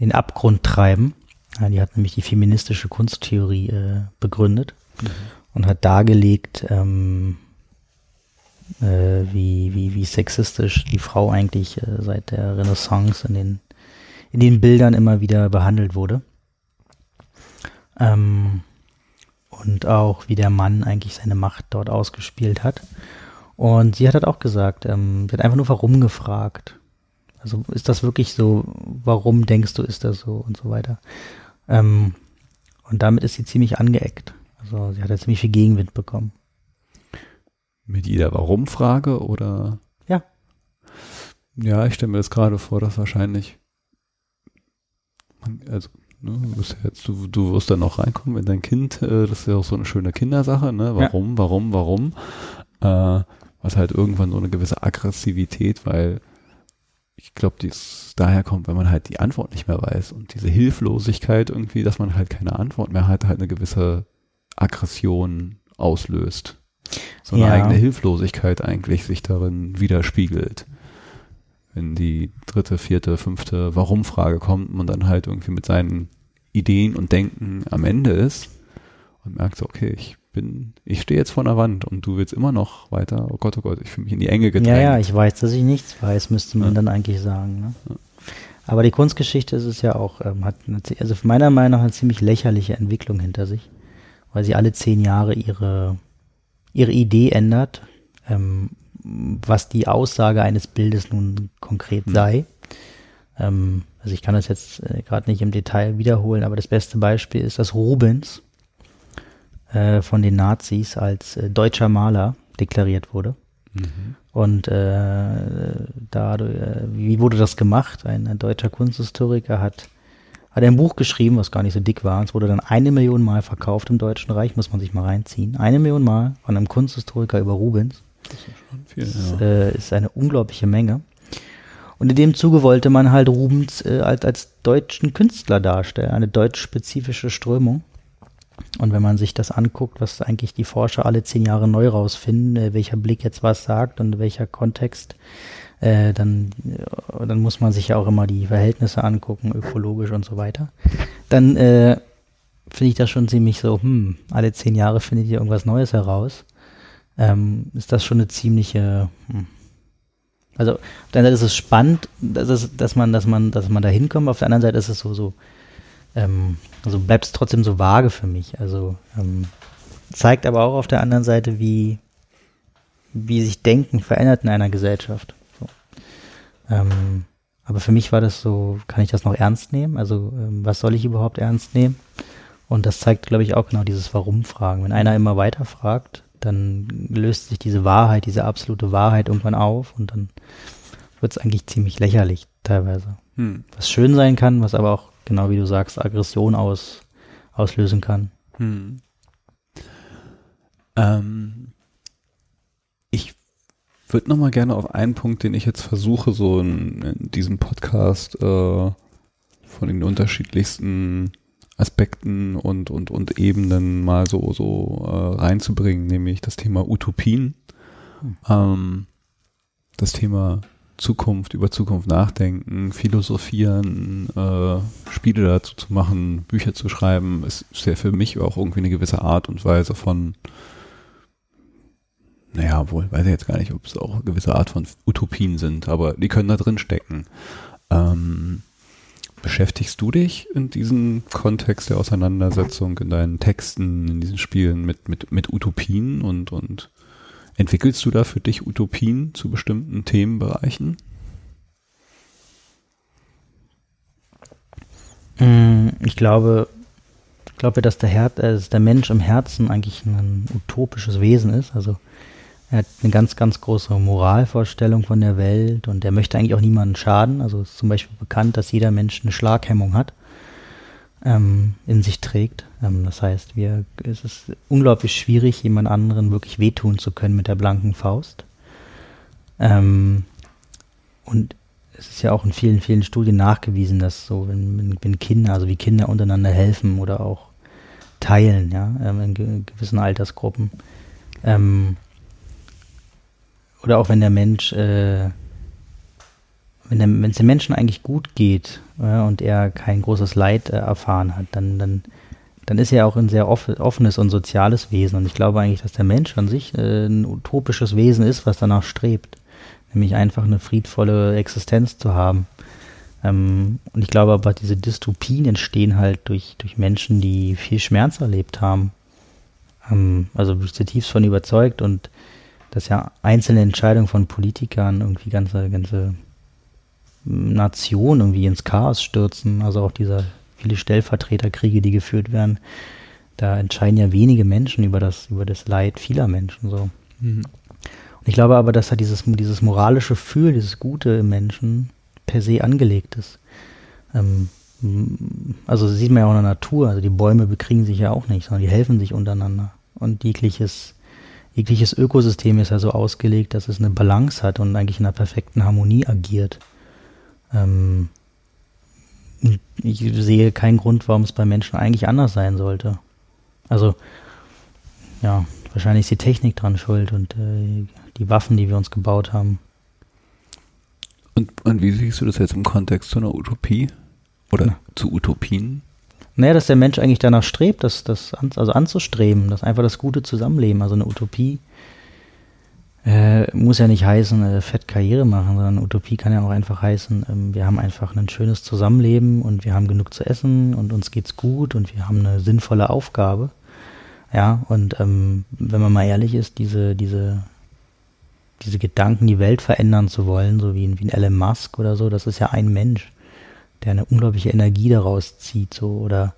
den Abgrund treiben. Ja, die hat nämlich die feministische Kunsttheorie äh, begründet mhm. und hat dargelegt, ähm, äh, wie, wie, wie sexistisch die Frau eigentlich äh, seit der Renaissance in den, in den Bildern immer wieder behandelt wurde. Ähm, und auch wie der Mann eigentlich seine Macht dort ausgespielt hat. Und sie hat halt auch gesagt, ähm, sie hat einfach nur warum gefragt. Also ist das wirklich so, warum denkst du, ist das so und so weiter. Ähm, und damit ist sie ziemlich angeeckt. Also sie hat ja ziemlich viel Gegenwind bekommen. Mit jeder Warum-Frage oder? Ja. Ja, ich stelle mir das gerade vor, dass wahrscheinlich, also, ne, du, wirst jetzt, du, du wirst dann noch reinkommen, wenn dein Kind, äh, das ist ja auch so eine schöne Kindersache, ne? Warum, ja. warum, warum? Äh, was halt irgendwann so eine gewisse Aggressivität, weil ich glaube, die daher kommt, wenn man halt die Antwort nicht mehr weiß und diese Hilflosigkeit irgendwie, dass man halt keine Antwort mehr hat, halt eine gewisse Aggression auslöst so eine ja. eigene Hilflosigkeit eigentlich sich darin widerspiegelt. Wenn die dritte, vierte, fünfte Warum-Frage kommt und dann halt irgendwie mit seinen Ideen und Denken am Ende ist und merkt so, okay, ich bin, ich stehe jetzt vor einer Wand und du willst immer noch weiter, oh Gott, oh Gott, ich fühle mich in die Enge gedrängt. Ja, ja, ich weiß, dass ich nichts weiß, müsste man ja. dann eigentlich sagen. Ne? Ja. Aber die Kunstgeschichte ist es ja auch, ähm, hat eine, also meiner Meinung nach eine ziemlich lächerliche Entwicklung hinter sich, weil sie alle zehn Jahre ihre, ihre Idee ändert, ähm, was die Aussage eines Bildes nun konkret mhm. sei. Ähm, also ich kann das jetzt äh, gerade nicht im Detail wiederholen, aber das beste Beispiel ist, dass Rubens äh, von den Nazis als äh, deutscher Maler deklariert wurde. Mhm. Und äh, da, äh, wie wurde das gemacht? Ein, ein, deutscher Kunsthistoriker hat, hat ein Buch geschrieben, was gar nicht so dick war. Es wurde dann eine Million Mal verkauft im Deutschen Reich, muss man sich mal reinziehen. Eine Million Mal von einem Kunsthistoriker über Rubens. Das ist viel. Das ja. äh, ist eine unglaubliche Menge. Und in dem Zuge wollte man halt Rubens äh, als, als deutschen Künstler darstellen, eine deutsch-spezifische Strömung. Und wenn man sich das anguckt, was eigentlich die Forscher alle zehn Jahre neu rausfinden, äh, welcher Blick jetzt was sagt und welcher Kontext, äh, dann, äh, dann muss man sich ja auch immer die Verhältnisse angucken, ökologisch und so weiter. Dann äh, finde ich das schon ziemlich so, hm, alle zehn Jahre findet ihr irgendwas Neues heraus. Ähm, ist das schon eine ziemliche, hm. Also auf der einen Seite ist es spannend, dass, es, dass man, dass man, dass man da hinkommt, auf der anderen Seite ist es so, so, ähm, also bleibt es trotzdem so vage für mich. Also ähm, zeigt aber auch auf der anderen Seite, wie, wie sich Denken verändert in einer Gesellschaft. So. Ähm, aber für mich war das so, kann ich das noch ernst nehmen? Also ähm, was soll ich überhaupt ernst nehmen? Und das zeigt, glaube ich, auch genau dieses Warum-Fragen. Wenn einer immer weiter fragt, dann löst sich diese Wahrheit, diese absolute Wahrheit irgendwann auf und dann wird es eigentlich ziemlich lächerlich teilweise. Hm. Was schön sein kann, was aber auch genau wie du sagst, Aggression aus, auslösen kann. Hm. Ähm, ich würde noch mal gerne auf einen Punkt, den ich jetzt versuche, so in, in diesem Podcast äh, von den unterschiedlichsten Aspekten und, und, und Ebenen mal so, so äh, reinzubringen, nämlich das Thema Utopien, hm. ähm, das Thema Zukunft, über Zukunft nachdenken, philosophieren, äh, Spiele dazu zu machen, Bücher zu schreiben, ist, ist ja für mich auch irgendwie eine gewisse Art und Weise von, naja, wohl, weiß ich jetzt gar nicht, ob es auch eine gewisse Art von Utopien sind, aber die können da drin stecken. Ähm, beschäftigst du dich in diesem Kontext der Auseinandersetzung, in deinen Texten, in diesen Spielen mit, mit, mit Utopien und, und Entwickelst du da für dich Utopien zu bestimmten Themenbereichen? Mm, ich glaube, ich glaube, dass der, Her äh, dass der Mensch im Herzen eigentlich ein utopisches Wesen ist. Also er hat eine ganz, ganz große Moralvorstellung von der Welt und er möchte eigentlich auch niemandem schaden. Also ist zum Beispiel bekannt, dass jeder Mensch eine Schlaghemmung hat ähm, in sich trägt. Ähm, das heißt, wir, es ist unglaublich schwierig, jemand anderen wirklich wehtun zu können mit der blanken Faust. Ähm, und es ist ja auch in vielen, vielen Studien nachgewiesen, dass so, wenn, wenn Kinder, also wie Kinder untereinander helfen oder auch teilen, ja, ähm, in ge gewissen Altersgruppen, ähm, oder auch wenn der Mensch äh, wenn es dem Menschen eigentlich gut geht ja, und er kein großes Leid äh, erfahren hat, dann, dann, dann ist er auch ein sehr off offenes und soziales Wesen. Und ich glaube eigentlich, dass der Mensch an sich äh, ein utopisches Wesen ist, was danach strebt. Nämlich einfach eine friedvolle Existenz zu haben. Ähm, und ich glaube aber, diese Dystopien entstehen halt durch, durch Menschen, die viel Schmerz erlebt haben. Ähm, also bin ich zutiefst von überzeugt und dass ja einzelne Entscheidungen von Politikern irgendwie ganze, ganze Nation irgendwie ins Chaos stürzen. Also auch dieser viele Stellvertreterkriege, die geführt werden, da entscheiden ja wenige Menschen über das, über das Leid vieler Menschen so. Mhm. Und ich glaube aber, dass da dieses, dieses moralische Gefühl, dieses Gute im Menschen per se angelegt ist. Ähm, also sieht man ja auch in der Natur, also die Bäume bekriegen sich ja auch nicht, sondern die helfen sich untereinander. Und jegliches, jegliches Ökosystem ist ja so ausgelegt, dass es eine Balance hat und eigentlich in einer perfekten Harmonie agiert. Ähm, ich sehe keinen Grund, warum es bei Menschen eigentlich anders sein sollte. Also, ja, wahrscheinlich ist die Technik dran schuld und äh, die Waffen, die wir uns gebaut haben. Und, und wie siehst du das jetzt im Kontext zu einer Utopie? Oder ja. zu Utopien? Naja, dass der Mensch eigentlich danach strebt, das, das an, also anzustreben, das einfach das gute Zusammenleben, also eine Utopie Äh, muss ja nicht heißen, äh, fett Karriere machen, sondern Utopie kann ja auch einfach heißen, ähm, wir haben einfach ein schönes Zusammenleben und wir haben genug zu essen und uns geht's gut und wir haben eine sinnvolle Aufgabe. Ja, und ähm, wenn man mal ehrlich ist, diese, diese, diese Gedanken, die Welt verändern zu wollen, so wie, wie ein Elon Musk oder so, das ist ja ein Mensch, der eine unglaubliche Energie daraus zieht, so oder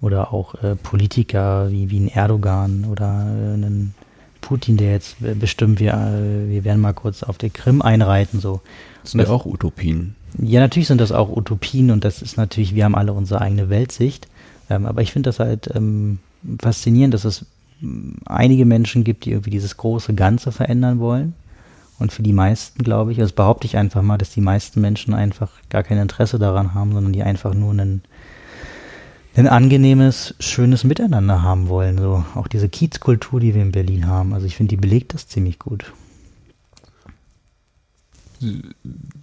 oder auch äh, Politiker wie, wie ein Erdogan oder äh, einen Putin, der jetzt bestimmt, wir, äh, wir werden mal kurz auf der Krim einreiten. So. Das sind ja auch Utopien. Ja, natürlich sind das auch Utopien und das ist natürlich, wir haben alle unsere eigene Weltsicht. Ähm, aber ich finde das halt ähm, faszinierend, dass es mm, einige Menschen gibt, die irgendwie dieses große Ganze verändern wollen. Und für die meisten, glaube ich, das behaupte ich einfach mal, dass die meisten Menschen einfach gar kein Interesse daran haben, sondern die einfach nur einen ein angenehmes, schönes Miteinander haben wollen. So auch diese Kiezkultur, die wir in Berlin haben. Also ich finde, die belegt das ziemlich gut.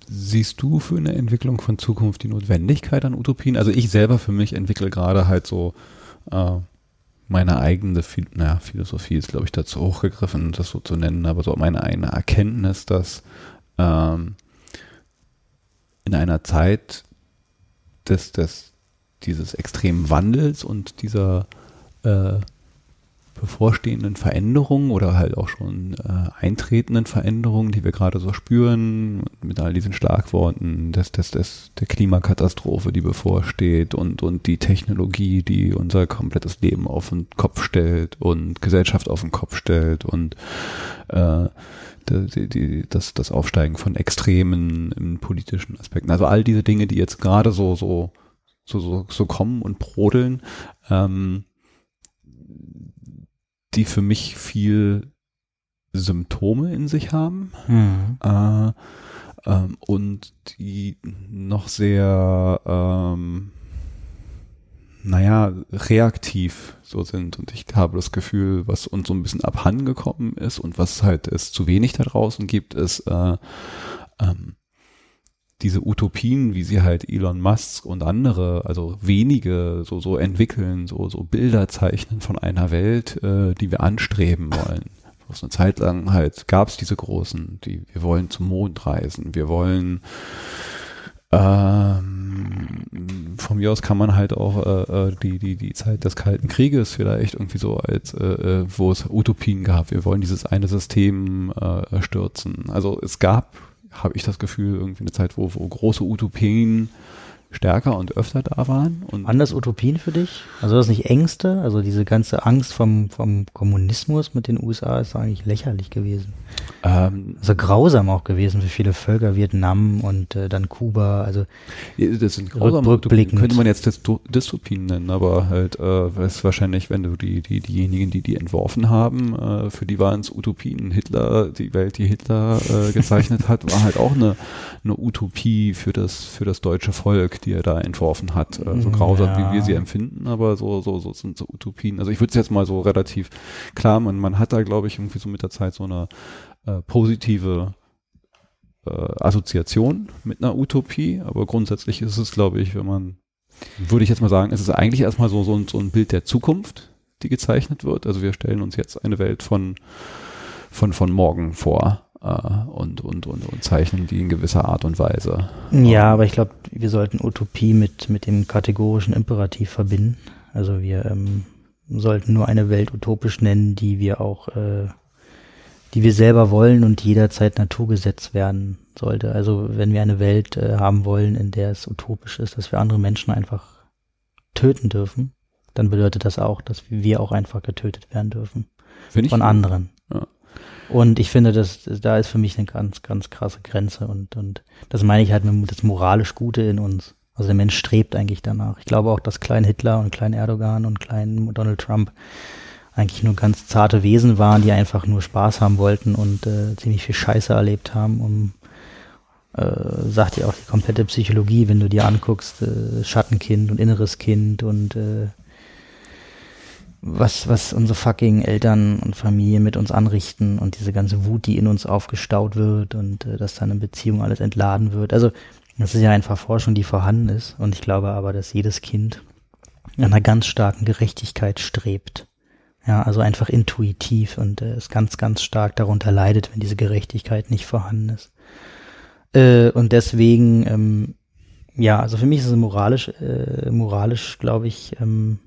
Siehst du für eine Entwicklung von Zukunft die Notwendigkeit an Utopien? Also ich selber für mich entwickle gerade halt so äh, meine eigene, naja, Philosophie ist glaube ich dazu hochgegriffen, das so zu nennen, aber so meine eigene Erkenntnis, dass ähm, in einer Zeit des, des dieses extremen Wandels und dieser äh, bevorstehenden Veränderungen oder halt auch schon äh, eintretenden Veränderungen, die wir gerade so spüren, mit all diesen Schlagworten des, des, des, der Klimakatastrophe, die bevorsteht und, und die Technologie, die unser komplettes Leben auf den Kopf stellt und Gesellschaft auf den Kopf stellt und äh, die, die, das, das Aufsteigen von Extremen in politischen Aspekten. Also all diese Dinge, die jetzt gerade so, so so, so, so kommen und brodeln, ähm, die für mich viel Symptome in sich haben mhm. äh, ähm, und die noch sehr, ähm, naja, reaktiv so sind. Und ich habe das Gefühl, was uns so ein bisschen abhandengekommen ist und was halt es zu wenig da draußen gibt, ist äh, ähm, diese Utopien, wie sie halt Elon Musk und andere, also wenige so, so entwickeln, so, so Bilder zeichnen von einer Welt, äh, die wir anstreben wollen. Was eine Zeit lang halt gab es diese großen, die, wir wollen zum Mond reisen, wir wollen ähm, von mir aus kann man halt auch äh, äh, die, die, die Zeit des Kalten Krieges vielleicht irgendwie so als, äh, äh wo es Utopien gab. Wir wollen dieses eine System äh, stürzen. Also es gab habe ich das Gefühl, irgendwie eine Zeit, wo, wo große Utopien stärker und öfter da waren. Und Anders Utopien für dich? Also das nicht Ängste? Also diese ganze Angst vom, vom Kommunismus mit den USA ist eigentlich lächerlich gewesen. Ähm, also grausam auch gewesen für viele Völker, Vietnam und äh, dann Kuba. Also das sind grausam rückblickend. Könnte man jetzt Dystopien nennen, aber halt äh, ist wahrscheinlich, wenn du die, die, diejenigen, die die entworfen haben, äh, für die waren es Utopien. Hitler, die Welt, die Hitler äh, gezeichnet hat, war halt auch eine, eine Utopie für das, für das deutsche Volk die er da entworfen hat. Äh, so grausam, ja. wie wir sie empfinden, aber so, so, so sind so Utopien. Also ich würde es jetzt mal so relativ klar, man, man hat da, glaube ich, irgendwie so mit der Zeit so eine äh, positive äh, Assoziation mit einer Utopie, aber grundsätzlich ist es, glaube ich, wenn man, würde ich jetzt mal sagen, es ist eigentlich erstmal so, so, so ein Bild der Zukunft, die gezeichnet wird. Also wir stellen uns jetzt eine Welt von, von, von morgen vor und, und, und, und zeichnen die in gewisser Art und Weise. Ja, aber ich glaube, wir sollten Utopie mit, mit dem kategorischen Imperativ verbinden. Also wir ähm, sollten nur eine Welt utopisch nennen, die wir auch, äh, die wir selber wollen und jederzeit Naturgesetz werden sollte. Also wenn wir eine Welt äh, haben wollen, in der es utopisch ist, dass wir andere Menschen einfach töten dürfen, dann bedeutet das auch, dass wir auch einfach getötet werden dürfen. Von anderen. Und ich finde, dass da ist für mich eine ganz, ganz krasse Grenze und, und das meine ich halt mit das moralisch Gute in uns. Also der Mensch strebt eigentlich danach. Ich glaube auch, dass klein Hitler und klein Erdogan und klein Donald Trump eigentlich nur ganz zarte Wesen waren, die einfach nur Spaß haben wollten und äh, ziemlich viel Scheiße erlebt haben, um äh, sagt ja auch die komplette Psychologie, wenn du dir anguckst, äh, Schattenkind und inneres Kind und äh, was, was unsere fucking Eltern und Familien mit uns anrichten und diese ganze Wut, die in uns aufgestaut wird und äh, dass dann in Beziehung alles entladen wird. Also das ist ja einfach Forschung, die vorhanden ist. Und ich glaube aber, dass jedes Kind einer ganz starken Gerechtigkeit strebt. Ja, also einfach intuitiv und äh, ist ganz, ganz stark darunter leidet, wenn diese Gerechtigkeit nicht vorhanden ist. Äh, und deswegen, ähm, ja, also für mich ist es moralisch, äh, moralisch, glaube ich, ähm,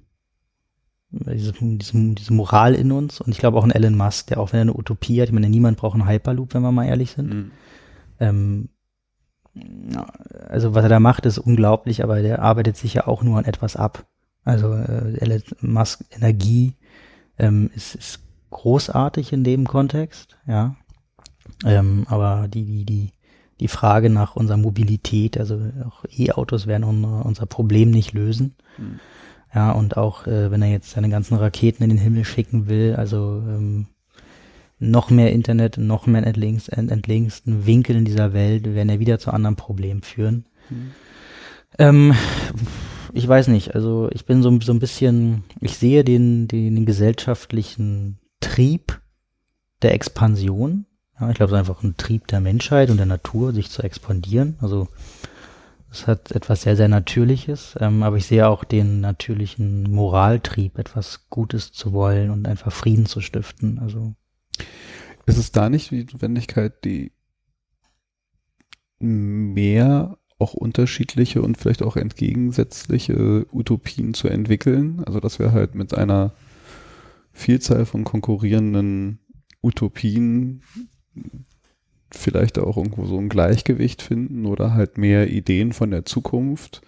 diese, diese, diese Moral in uns und ich glaube auch ein Elon Musk, der auch wenn er eine Utopie hat, ich meine, niemand braucht einen Hyperloop, wenn wir mal ehrlich sind. Mhm. Ähm, also was er da macht, ist unglaublich, aber der arbeitet sich ja auch nur an etwas ab. Also äh, Elon Musk Energie ähm, ist, ist großartig in dem Kontext, ja. Ähm, aber die, die, die, die Frage nach unserer Mobilität, also auch E-Autos werden unser, unser Problem nicht lösen. Mhm. Ja, und auch äh, wenn er jetzt seine ganzen Raketen in den Himmel schicken will, also ähm, noch mehr Internet, noch mehr entlegenst, entlegensten Winkeln dieser Welt werden ja wieder zu anderen Problemen führen. Mhm. Ähm, ich weiß nicht, also ich bin so, so ein bisschen, ich sehe den, den, den gesellschaftlichen Trieb der Expansion. Ja, ich glaube, es ist einfach ein Trieb der Menschheit und der Natur, sich zu expandieren. Also es hat etwas sehr, sehr Natürliches, ähm, aber ich sehe auch den natürlichen Moraltrieb, etwas Gutes zu wollen und einfach Frieden zu stiften. Also ist es da nicht die Notwendigkeit, die mehr auch unterschiedliche und vielleicht auch entgegensätzliche Utopien zu entwickeln? Also dass wir halt mit einer Vielzahl von konkurrierenden Utopien vielleicht auch irgendwo so ein Gleichgewicht finden oder halt mehr Ideen von der Zukunft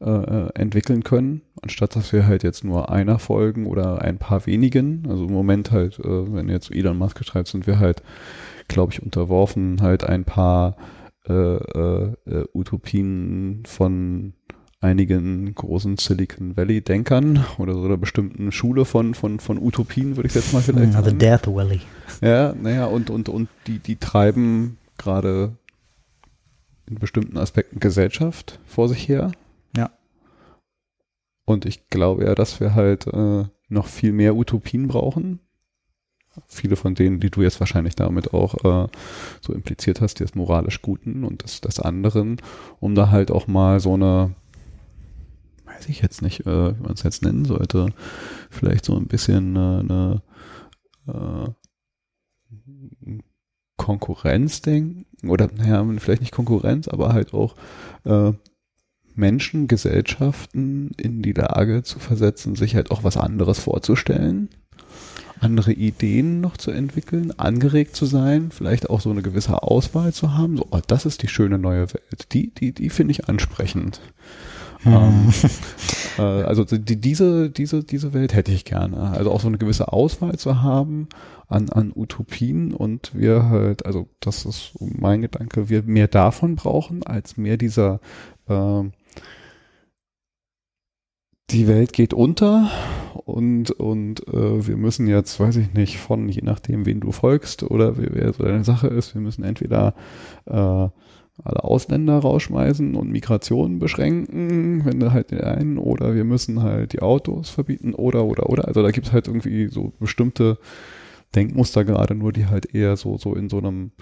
äh, äh, entwickeln können, anstatt dass wir halt jetzt nur einer folgen oder ein paar wenigen. Also im Moment halt, äh, wenn jetzt Elon Musk schreibt, sind wir halt, glaube ich, unterworfen halt ein paar äh, äh, äh, Utopien von einigen großen Silicon Valley Denkern oder so einer bestimmten Schule von, von, von Utopien, würde ich jetzt mal vielleicht sagen. Also Death Valley. Ja, naja, und, und, und die, die treiben gerade in bestimmten Aspekten Gesellschaft vor sich her. Ja. Und ich glaube ja, dass wir halt äh, noch viel mehr Utopien brauchen. Viele von denen, die du jetzt wahrscheinlich damit auch äh, so impliziert hast, des moralisch Guten und des, des anderen, um da halt auch mal so eine ich jetzt nicht, äh, wie man es jetzt nennen sollte, vielleicht so ein bisschen äh, eine äh, Konkurrenz denken oder naja, vielleicht nicht Konkurrenz, aber halt auch äh, Menschen, Gesellschaften in die Lage zu versetzen, sich halt auch was anderes vorzustellen, andere Ideen noch zu entwickeln, angeregt zu sein, vielleicht auch so eine gewisse Auswahl zu haben. So, oh, das ist die schöne neue Welt. Die, die, die finde ich ansprechend. Ähm, äh, also die, diese, diese, diese Welt hätte ich gerne. Also auch so eine gewisse Auswahl zu haben an, an Utopien und wir halt, also das ist mein Gedanke, wir mehr davon brauchen, als mehr dieser äh, die Welt geht unter und, und äh, wir müssen jetzt, weiß ich nicht, von, je nachdem, wen du folgst oder wer so deine Sache ist, wir müssen entweder äh, alle Ausländer rausschmeißen und Migration beschränken, wenn du halt den einen, oder wir müssen halt die Autos verbieten, oder, oder, oder. Also da gibt es halt irgendwie so bestimmte Denkmuster gerade nur, die halt eher so, so in so einem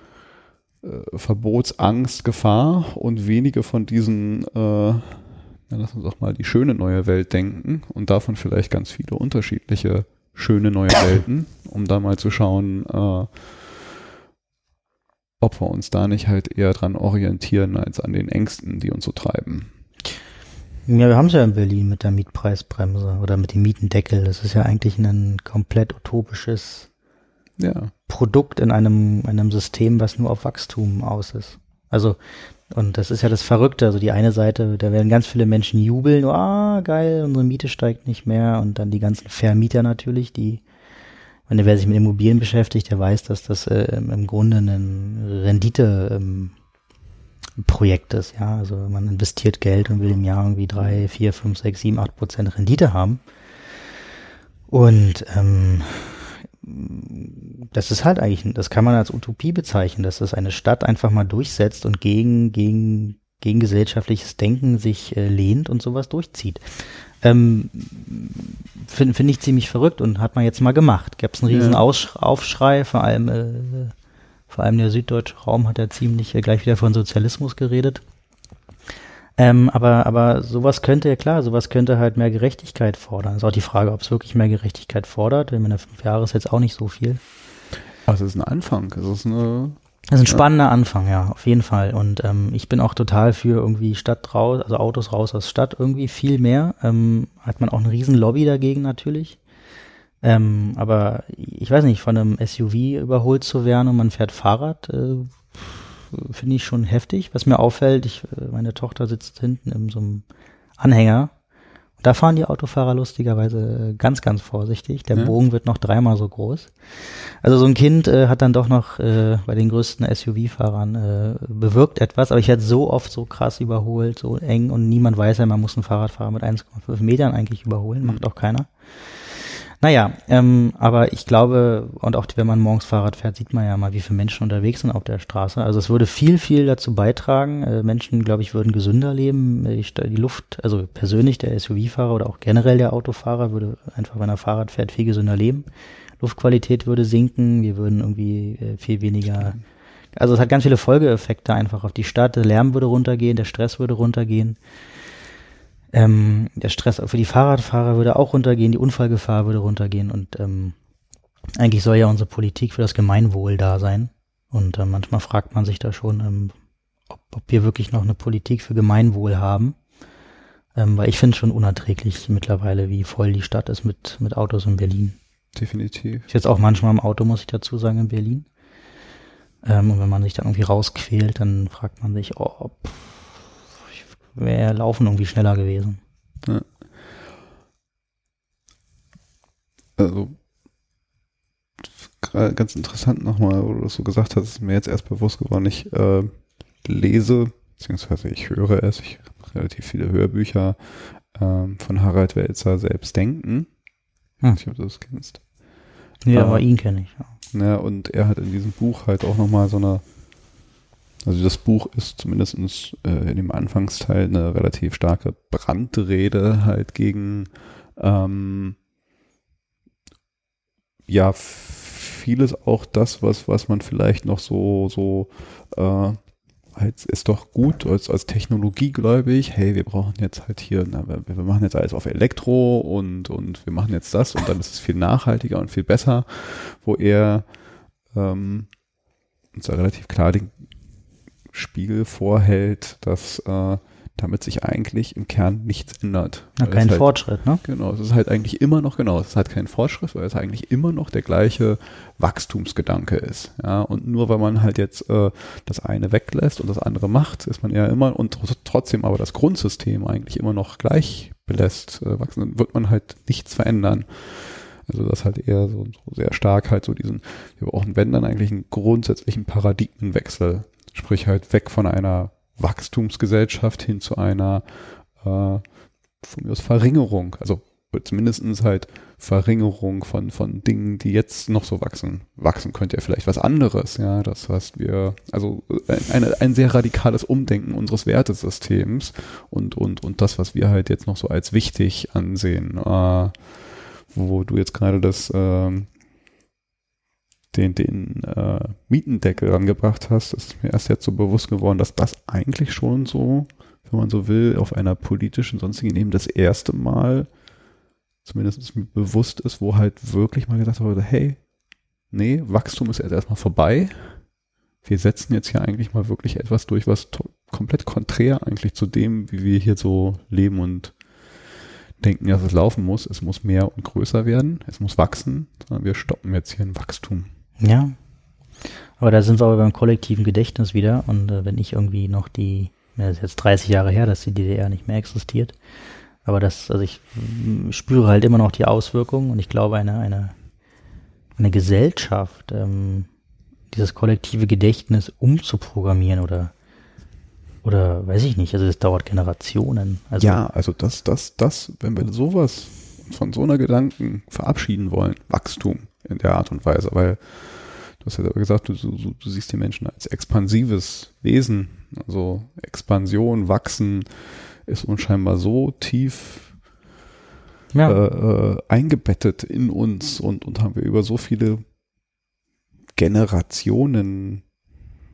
äh, Verbotsangst, Gefahr und wenige von diesen, äh, ja, lass uns auch mal die schöne neue Welt denken und davon vielleicht ganz viele unterschiedliche schöne neue Welten, um da mal zu schauen, äh, ob wir uns da nicht halt eher dran orientieren als an den Ängsten, die uns so treiben. Ja, wir haben es ja in Berlin mit der Mietpreisbremse oder mit dem Mietendeckel. Das ist ja eigentlich ein komplett utopisches ja. Produkt in einem, einem System, was nur auf Wachstum aus ist. Also, und das ist ja das Verrückte. Also die eine Seite, da werden ganz viele Menschen jubeln, ah, geil, unsere Miete steigt nicht mehr. Und dann die ganzen Vermieter natürlich, die meine, wer sich mit Immobilien beschäftigt, der weiß, dass das äh, im Grunde ein Rendite ähm, ist, ja. Also man investiert Geld und will im Jahr irgendwie drei, vier, fünf, sechs, sieben, acht Prozent Rendite haben. Und ähm, das ist halt eigentlich, das kann man als Utopie bezeichnen, dass das eine Stadt einfach mal durchsetzt und gegen, gegen, gegen gesellschaftliches Denken sich äh, lehnt und sowas durchzieht. Ähm, Finde find ich ziemlich verrückt und hat man jetzt mal gemacht. Gab es einen riesen ja. Aufschrei, vor allem, äh, vor allem der süddeutsche Raum hat ja ziemlich äh, gleich wieder von Sozialismus geredet. Ähm, aber, aber sowas könnte, ja klar, sowas könnte halt mehr Gerechtigkeit fordern. Ist auch die Frage, ob es wirklich mehr Gerechtigkeit fordert. Ich meine, fünf Jahre ist jetzt auch nicht so viel. Also es ist ein Anfang. Es ist eine. Das ist ein spannender Anfang, ja, auf jeden Fall. Und ähm, ich bin auch total für irgendwie Stadt raus, also Autos raus aus Stadt irgendwie viel mehr. Ähm, hat man auch eine riesen Lobby dagegen natürlich. Ähm, aber ich weiß nicht, von einem SUV überholt zu werden und man fährt Fahrrad, äh, finde ich schon heftig. Was mir auffällt, ich, äh, meine Tochter sitzt hinten in so einem Anhänger. Da fahren die Autofahrer lustigerweise ganz, ganz vorsichtig. Der ja. Bogen wird noch dreimal so groß. Also so ein Kind äh, hat dann doch noch äh, bei den größten SUV-Fahrern äh, bewirkt etwas. Aber ich hätte so oft so krass überholt, so eng und niemand weiß ja, man muss einen Fahrradfahrer mit 1,5 Metern eigentlich überholen. Macht auch keiner. Naja, ähm, aber ich glaube, und auch wenn man morgens Fahrrad fährt, sieht man ja mal, wie viele Menschen unterwegs sind auf der Straße. Also es würde viel, viel dazu beitragen. Äh, Menschen, glaube ich, würden gesünder leben. Äh, die Luft, also persönlich der SUV-Fahrer oder auch generell der Autofahrer würde einfach, wenn er Fahrrad fährt, viel gesünder leben. Luftqualität würde sinken, wir würden irgendwie äh, viel weniger. Also es hat ganz viele Folgeeffekte einfach auf die Stadt. Der Lärm würde runtergehen, der Stress würde runtergehen. Ähm, der Stress für die Fahrradfahrer würde auch runtergehen, die Unfallgefahr würde runtergehen und ähm, eigentlich soll ja unsere Politik für das Gemeinwohl da sein. Und äh, manchmal fragt man sich da schon, ähm, ob, ob wir wirklich noch eine Politik für Gemeinwohl haben. Ähm, weil ich finde es schon unerträglich mittlerweile, wie voll die Stadt ist mit, mit Autos in Berlin. Definitiv. Ich jetzt auch manchmal im Auto, muss ich dazu sagen, in Berlin. Ähm, und wenn man sich dann irgendwie rausquält, dann fragt man sich, oh, pff, wäre Laufen irgendwie schneller gewesen. Ja. Also ganz interessant nochmal, wo du das so gesagt hast, ist mir jetzt erst bewusst geworden. Ich äh, lese, beziehungsweise ich höre es, ich habe relativ viele Hörbücher ähm, von Harald Welzer selbst denken. Hm. Ich weiß nicht, ob du das kennst. Ja, aber ihn kenne ich. Ja. ja, und er hat in diesem Buch halt auch nochmal so eine also das Buch ist zumindest äh, in dem Anfangsteil eine relativ starke Brandrede halt gegen ähm, ja vieles auch das, was, was man vielleicht noch so, so äh, als ist doch gut als, als technologiegläubig, hey, wir brauchen jetzt halt hier, na, wir, wir machen jetzt alles auf Elektro und, und wir machen jetzt das und dann ist es viel nachhaltiger und viel besser, wo er ähm, uns da relativ klar den, Spiegel vorhält, dass äh, damit sich eigentlich im Kern nichts ändert. Na, kein halt, Fortschritt, ne? Genau, es ist halt eigentlich immer noch, genau, es ist halt kein Fortschritt, weil es eigentlich immer noch der gleiche Wachstumsgedanke ist. Ja, und nur weil man halt jetzt äh, das eine weglässt und das andere macht, ist man ja immer und trotzdem aber das Grundsystem eigentlich immer noch gleich belässt, äh, wachsen, dann wird man halt nichts verändern. Also das halt eher so, so sehr stark halt so diesen, wir brauchen wenn dann eigentlich einen grundsätzlichen Paradigmenwechsel Sprich halt weg von einer Wachstumsgesellschaft hin zu einer äh, von mir aus Verringerung. Also zumindestens halt Verringerung von, von Dingen, die jetzt noch so wachsen. Wachsen könnte ja vielleicht was anderes, ja. Das heißt, wir, also ein, ein sehr radikales Umdenken unseres Wertesystems und, und, und das, was wir halt jetzt noch so als wichtig ansehen. Äh, wo du jetzt gerade das ähm, den, den äh, Mietendeckel rangebracht hast, ist mir erst jetzt so bewusst geworden, dass das eigentlich schon so, wenn man so will, auf einer politischen, sonstigen Ebene das erste Mal, zumindest mir bewusst ist, wo halt wirklich mal gesagt wurde, hey, nee, Wachstum ist jetzt erstmal vorbei. Wir setzen jetzt hier eigentlich mal wirklich etwas durch, was komplett konträr eigentlich zu dem, wie wir hier so leben und denken, dass es laufen muss. Es muss mehr und größer werden. Es muss wachsen. Sondern wir stoppen jetzt hier ein Wachstum. Ja. Aber da sind wir aber beim kollektiven Gedächtnis wieder. Und äh, wenn ich irgendwie noch die, das ist jetzt 30 Jahre her, dass die DDR nicht mehr existiert. Aber das, also ich spüre halt immer noch die Auswirkungen und ich glaube, eine, eine, eine Gesellschaft, ähm, dieses kollektive Gedächtnis umzuprogrammieren oder oder weiß ich nicht, also das dauert Generationen. Also ja, also das, das, das, wenn wir sowas von so einer Gedanken verabschieden wollen, Wachstum in der Art und Weise, weil du hast ja selber gesagt, du, du, du siehst die Menschen als expansives Wesen, also Expansion, Wachsen ist unscheinbar so tief ja. äh, äh, eingebettet in uns und, und haben wir über so viele Generationen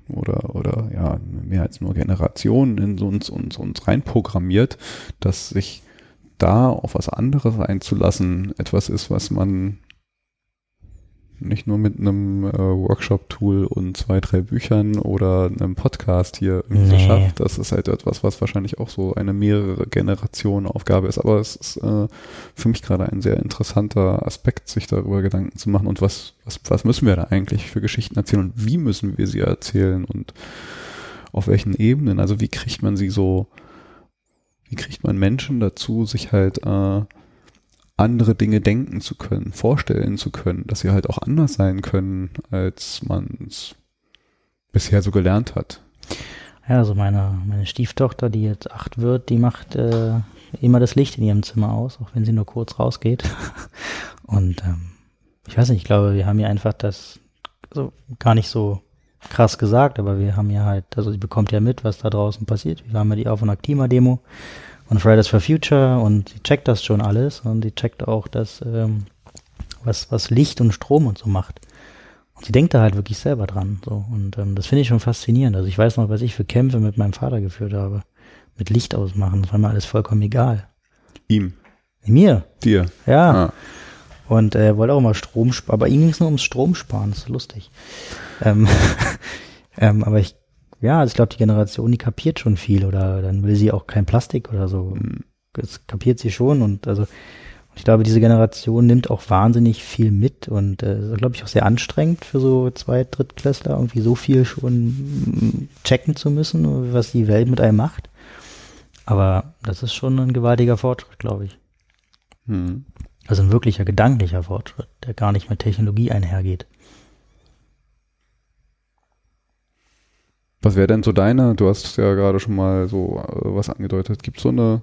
oder, oder ja, mehr als nur Generationen in uns, uns, uns reinprogrammiert, dass sich da auf was anderes einzulassen etwas ist, was man nicht nur mit einem äh, Workshop-Tool und zwei, drei Büchern oder einem Podcast hier nee. schafft. Das ist halt etwas, was wahrscheinlich auch so eine mehrere Generationen Aufgabe ist. Aber es ist äh, für mich gerade ein sehr interessanter Aspekt, sich darüber Gedanken zu machen. Und was, was, was müssen wir da eigentlich für Geschichten erzählen und wie müssen wir sie erzählen und auf welchen Ebenen? Also wie kriegt man sie so, wie kriegt man Menschen dazu, sich halt äh, andere Dinge denken zu können, vorstellen zu können, dass sie halt auch anders sein können, als man es bisher so gelernt hat. Ja, also meine, meine Stieftochter, die jetzt acht wird, die macht äh, immer das Licht in ihrem Zimmer aus, auch wenn sie nur kurz rausgeht. Und ähm, ich weiß nicht, ich glaube, wir haben ihr einfach das also gar nicht so krass gesagt, aber wir haben ja halt, also sie bekommt ja mit, was da draußen passiert. Wir haben ja die Auf- und Aktima-Demo und Fridays for Future und sie checkt das schon alles und sie checkt auch das, ähm, was, was Licht und Strom und so macht. Und sie denkt da halt wirklich selber dran. So. Und ähm, das finde ich schon faszinierend. Also ich weiß noch, was ich für Kämpfe mit meinem Vater geführt habe. Mit Licht ausmachen. Das war mir alles vollkommen egal. Ihm. Mir. Dir. Ja. Ah. Und er äh, wollte auch mal Strom sparen. Aber ihm ging es nur ums Stromsparen. Das ist lustig. Ähm, ähm, aber ich ja, also ich glaube, die Generation, die kapiert schon viel oder dann will sie auch kein Plastik oder so. Das kapiert sie schon und also ich glaube, diese Generation nimmt auch wahnsinnig viel mit und äh, glaube ich auch sehr anstrengend für so zwei Drittklässler irgendwie so viel schon checken zu müssen, was die Welt mit einem macht. Aber das ist schon ein gewaltiger Fortschritt, glaube ich. Hm. Also ein wirklicher gedanklicher Fortschritt, der gar nicht mit Technologie einhergeht. Was wäre denn so deine? Du hast ja gerade schon mal so äh, was angedeutet. Gibt es so eine,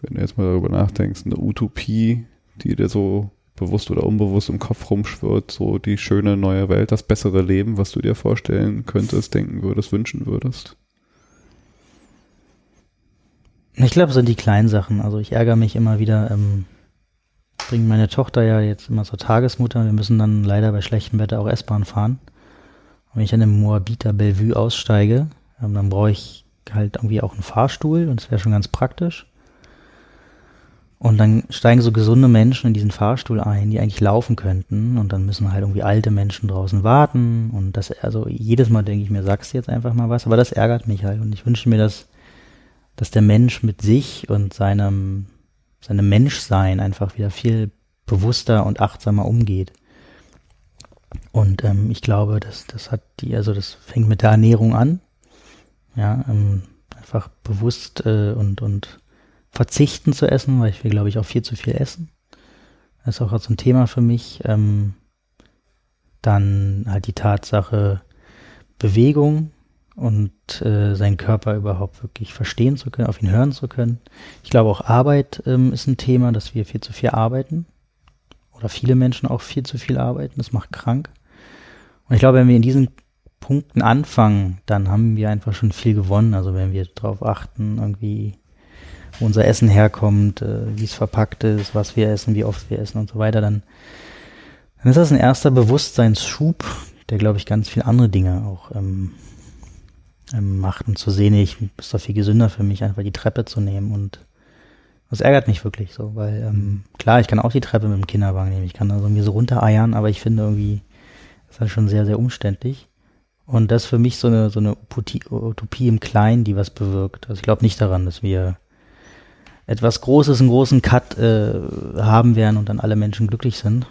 wenn du jetzt mal darüber nachdenkst, eine Utopie, die dir so bewusst oder unbewusst im Kopf rumschwirrt, so die schöne neue Welt, das bessere Leben, was du dir vorstellen könntest, denken würdest, wünschen würdest? Ich glaube, sind die kleinen Sachen. Also ich ärgere mich immer wieder, ähm, bringe meine Tochter ja jetzt immer zur Tagesmutter. Wir müssen dann leider bei schlechtem Wetter auch S-Bahn fahren. Wenn ich an dem Moabiter Bellevue aussteige, ähm, dann brauche ich halt irgendwie auch einen Fahrstuhl und das wäre schon ganz praktisch. Und dann steigen so gesunde Menschen in diesen Fahrstuhl ein, die eigentlich laufen könnten. Und dann müssen halt irgendwie alte Menschen draußen warten. Und das, also jedes Mal denke ich mir, sagst du jetzt einfach mal was. Aber das ärgert mich halt. Und ich wünsche mir, dass, dass der Mensch mit sich und seinem, seinem Menschsein einfach wieder viel bewusster und achtsamer umgeht. Und ähm, ich glaube, das, das hat die, also das fängt mit der Ernährung an. Ja, ähm, einfach bewusst äh, und, und verzichten zu essen, weil ich will, glaube ich, auch viel zu viel essen. Das ist auch so ein Thema für mich. Ähm, dann halt die Tatsache Bewegung und äh, seinen Körper überhaupt wirklich verstehen zu können, auf ihn hören zu können. Ich glaube auch Arbeit ähm, ist ein Thema, dass wir viel zu viel arbeiten oder viele Menschen auch viel zu viel arbeiten. Das macht krank. Und ich glaube, wenn wir in diesen Punkten anfangen, dann haben wir einfach schon viel gewonnen. Also wenn wir darauf achten, irgendwie, wo unser Essen herkommt, äh, wie es verpackt ist, was wir essen, wie oft wir essen und so weiter, dann, dann ist das ein erster Bewusstseinsschub, der, glaube ich, ganz viele andere Dinge auch ähm, ähm, macht. Und zu sehen, ich ist doch viel gesünder für mich, einfach die Treppe zu nehmen und das ärgert mich wirklich so, weil ähm, klar, ich kann auch die Treppe mit dem Kinderwagen nehmen, ich kann da irgendwie so runtereiern, aber ich finde irgendwie, ist halt schon sehr, sehr umständlich. Und das ist für mich so eine, so eine Utopie im Kleinen, die was bewirkt. Also ich glaube nicht daran, dass wir etwas Großes, einen großen Cut äh, haben werden und dann alle Menschen glücklich sind,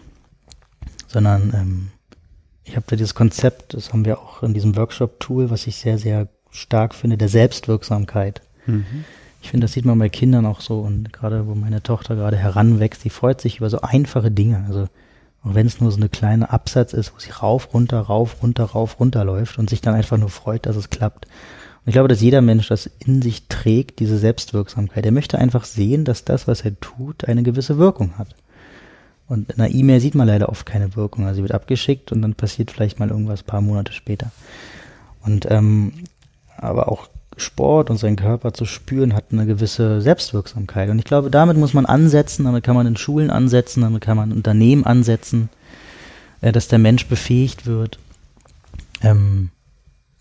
sondern ähm, ich habe da dieses Konzept, das haben wir auch in diesem Workshop-Tool, was ich sehr, sehr stark finde, der Selbstwirksamkeit. Mhm. Ich finde, das sieht man bei Kindern auch so und gerade wo meine Tochter gerade heranwächst, die freut sich über so einfache Dinge. Also und wenn es nur so eine kleine Absatz ist, wo sie rauf, runter, rauf, runter, rauf, runter läuft und sich dann einfach nur freut, dass es klappt. Und ich glaube, dass jeder Mensch das in sich trägt, diese Selbstwirksamkeit. Er möchte einfach sehen, dass das, was er tut, eine gewisse Wirkung hat. Und in einer E-Mail sieht man leider oft keine Wirkung. Also sie wird abgeschickt und dann passiert vielleicht mal irgendwas paar Monate später. Und ähm, aber auch Sport und seinen Körper zu spüren, hat eine gewisse Selbstwirksamkeit. Und ich glaube, damit muss man ansetzen, damit kann man in Schulen ansetzen, damit kann man Unternehmen ansetzen, äh, dass der Mensch befähigt wird, ähm,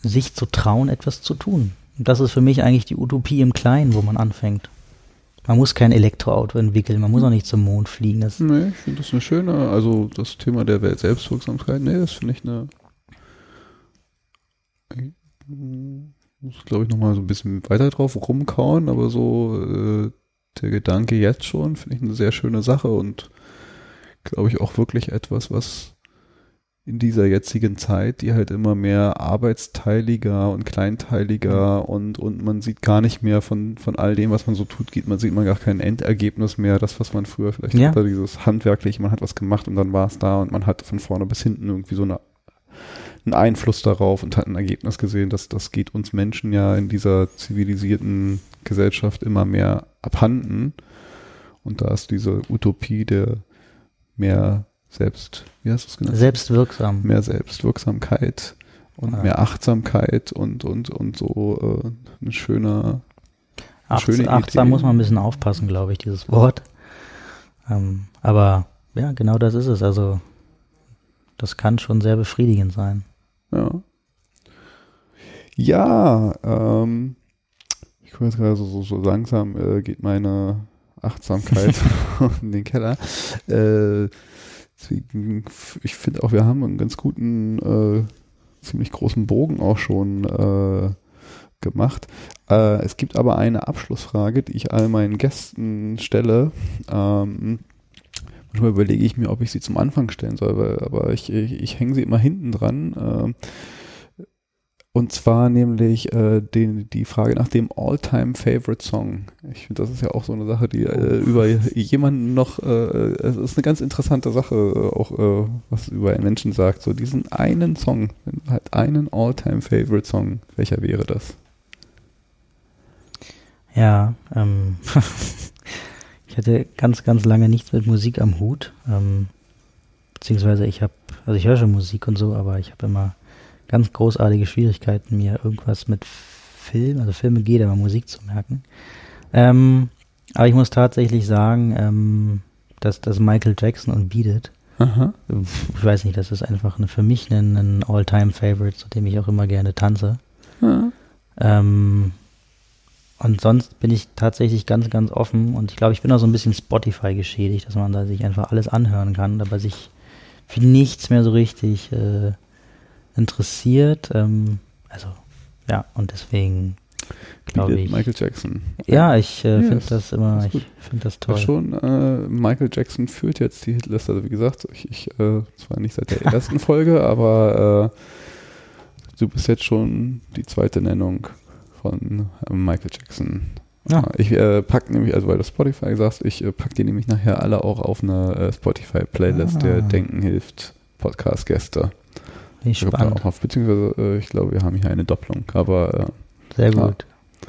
sich zu trauen, etwas zu tun. Und das ist für mich eigentlich die Utopie im Kleinen, wo man anfängt. Man muss kein Elektroauto entwickeln, man muss auch nicht zum Mond fliegen. Das nee, ich finde das eine schöne, also das Thema der Welt Selbstwirksamkeit, nee, das finde ich eine, muss glaube ich nochmal so ein bisschen weiter drauf rumkauen, aber so äh, der Gedanke jetzt schon finde ich eine sehr schöne Sache und glaube ich auch wirklich etwas, was in dieser jetzigen Zeit, die halt immer mehr arbeitsteiliger und kleinteiliger und, und man sieht gar nicht mehr von, von all dem, was man so tut, geht, man sieht man gar kein Endergebnis mehr, das, was man früher vielleicht ja. hatte, dieses handwerkliche, man hat was gemacht und dann war es da und man hat von vorne bis hinten irgendwie so eine, einen Einfluss darauf und hat ein Ergebnis gesehen, dass das geht uns Menschen ja in dieser zivilisierten Gesellschaft immer mehr abhanden. Und da ist diese Utopie der mehr selbst, wie du es genannt? Selbstwirksam. Mehr Selbstwirksamkeit und ja. mehr Achtsamkeit und, und, und so äh, ein schöner, Acht, schöne Achtsam Idee. muss man ein bisschen aufpassen, glaube ich, dieses Wort. Ähm, aber ja, genau das ist es. Also das kann schon sehr befriedigend sein. Ja. Ja, ähm, ich komme jetzt gerade so, so, so langsam, äh, geht meine Achtsamkeit in den Keller. Äh, Deswegen, ich finde auch, wir haben einen ganz guten, äh, ziemlich großen Bogen auch schon äh, gemacht. Äh, es gibt aber eine Abschlussfrage, die ich all meinen Gästen stelle. Ähm, manchmal überlege ich mir, ob ich sie zum Anfang stellen soll, weil, aber ich, ich, ich hänge sie immer hinten dran. Äh, und zwar nämlich äh, den, die Frage nach dem All-Time-Favorite-Song. Ich finde, das ist ja auch so eine Sache, die äh, über jemanden noch, äh, es ist eine ganz interessante Sache, äh, auch äh, was über einen Menschen sagt. So diesen einen Song, halt einen All-Time-Favorite-Song, welcher wäre das? Ja, ähm, ich hatte ganz, ganz lange nichts mit Musik am Hut. Ähm, beziehungsweise ich habe, also ich höre schon Musik und so, aber ich habe immer ganz großartige Schwierigkeiten, mir irgendwas mit Film, also Filme geht, aber Musik zu merken. Ähm, aber ich muss tatsächlich sagen, ähm, dass das Michael Jackson und Beat It, Aha. ich weiß nicht, das ist einfach eine, für mich ein, ein All-Time-Favorite, zu dem ich auch immer gerne tanze. Ähm, und sonst bin ich tatsächlich ganz, ganz offen und ich glaube, ich bin auch so ein bisschen Spotify geschädigt, dass man da sich einfach alles anhören kann, aber sich für nichts mehr so richtig äh, interessiert. Ähm, also ja, und deswegen glaube ich. Michael Jackson. Ja, ich äh, finde yes, das immer, ich finde das toll. Ja, schon, äh, Michael Jackson führt jetzt die Hitliste, also wie gesagt, ich, ich äh, zwar nicht seit der ersten Folge, aber äh, du bist jetzt schon die zweite Nennung von äh, Michael Jackson. Ja. Ich äh, pack nämlich, also weil du Spotify sagst, ich äh, pack die nämlich nachher alle auch auf eine äh, Spotify-Playlist, ah. der Denken hilft, Podcast-Gäste. Ich spannend. Auch auf, beziehungsweise äh, ich glaube, wir haben hier eine Doppelung, aber äh, sehr gut. Ja.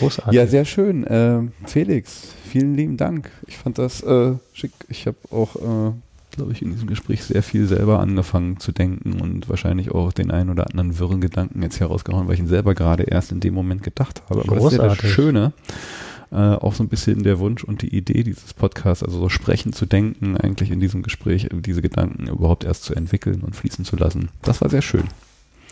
Großartig. Ja, sehr schön. Äh, Felix, vielen lieben Dank. Ich fand das äh, schick. Ich habe auch, glaube ich, in diesem Gespräch sehr viel selber angefangen zu denken und wahrscheinlich auch den einen oder anderen wirren Gedanken jetzt herausgehauen, weil ich ihn selber gerade erst in dem Moment gedacht habe. Aber Großartig. das ist ja das Schöne äh, auch so ein bisschen der Wunsch und die Idee dieses Podcasts, also so sprechen zu denken, eigentlich in diesem Gespräch, diese Gedanken überhaupt erst zu entwickeln und fließen zu lassen. Das war sehr schön.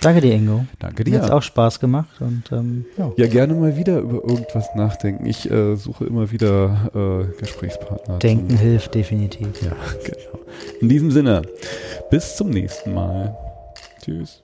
Danke dir, Ingo. Danke dir. Mir Hat auch Spaß gemacht. Und, ähm, ja. ja. gerne mal wieder über irgendwas nachdenken. Ich äh, suche immer wieder äh, Gesprächspartner. Denken zum, hilft definitiv. Ja, genau. In diesem Sinne, bis zum nächsten Mal. Tschüss.